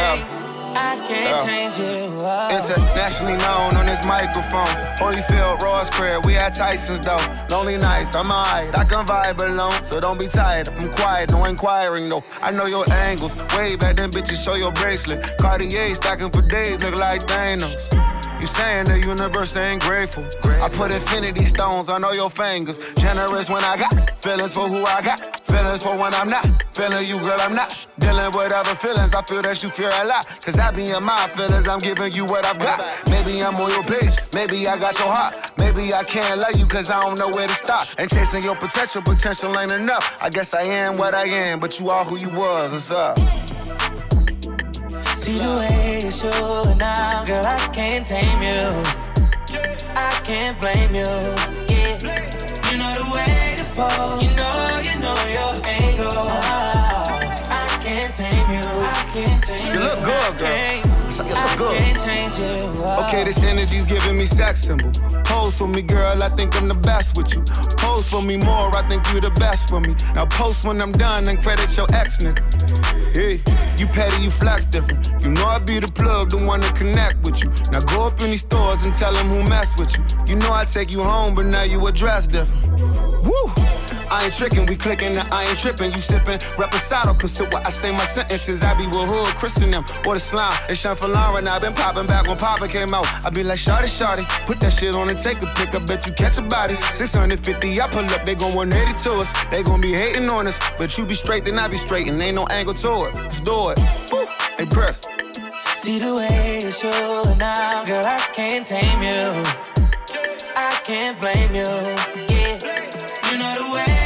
I. I can't change you. Oh. Internationally known on this microphone. Holyfield, Ross Craig, we at Tyson's though. Lonely nights, I'm alright, I can vibe alone. So don't be tired, I'm quiet, no inquiring though. I know your angles, way back then bitches show your bracelet. Cartier stacking for days, look like Thanos. You saying the universe ain't grateful. I put infinity stones on all your fingers. Generous when I got feelings for who I got. Feelings for when I'm not. Feeling you, girl, I'm not. Dealing with other feelings. I feel that you fear a lot. Cause I be in my feelings. I'm giving you what I've got. Maybe I'm on your page. Maybe I got your heart. Maybe I can't love you cause I don't know where to stop. And chasing your potential, potential ain't enough. I guess I am what I am, but you are who you was. What's up? See the way you show now, girl, I can't tame you. I can't blame you. Yeah, you know the way to pose. You know, you know your angle. I can't tame you. I can't tame You look good, girl. I can't. So you look good. Oh. Okay, this energy's giving me sex symbol. Pose for me, girl, I think I'm the best with you. Pose for me more, I think you're the best for me. Now post when I'm done and credit your ex nigga. Hey, you petty, you flex different. You know I be the plug, the one to connect with you. Now go up in these stores and tell them who mess with you. You know I take you home, but now you address different. Woo! I ain't tricking, we clicking, I ain't tripping. You sipping, reposado, consider what I say my sentences. I be with hood, Christian them, or the slime. It's Sean for and I been popping back when Papa came out. I be like, Shorty, Shorty, put that shit on and take a pic. I bet you catch a body. 650, I pull up, they gon' 180 to us. They gon' be hating on us, but you be straight, then I be straight, and ain't no angle to it. Let's do it. Woo! Hey, press. See the way you're showing now, girl, I can't tame you. I can't blame you away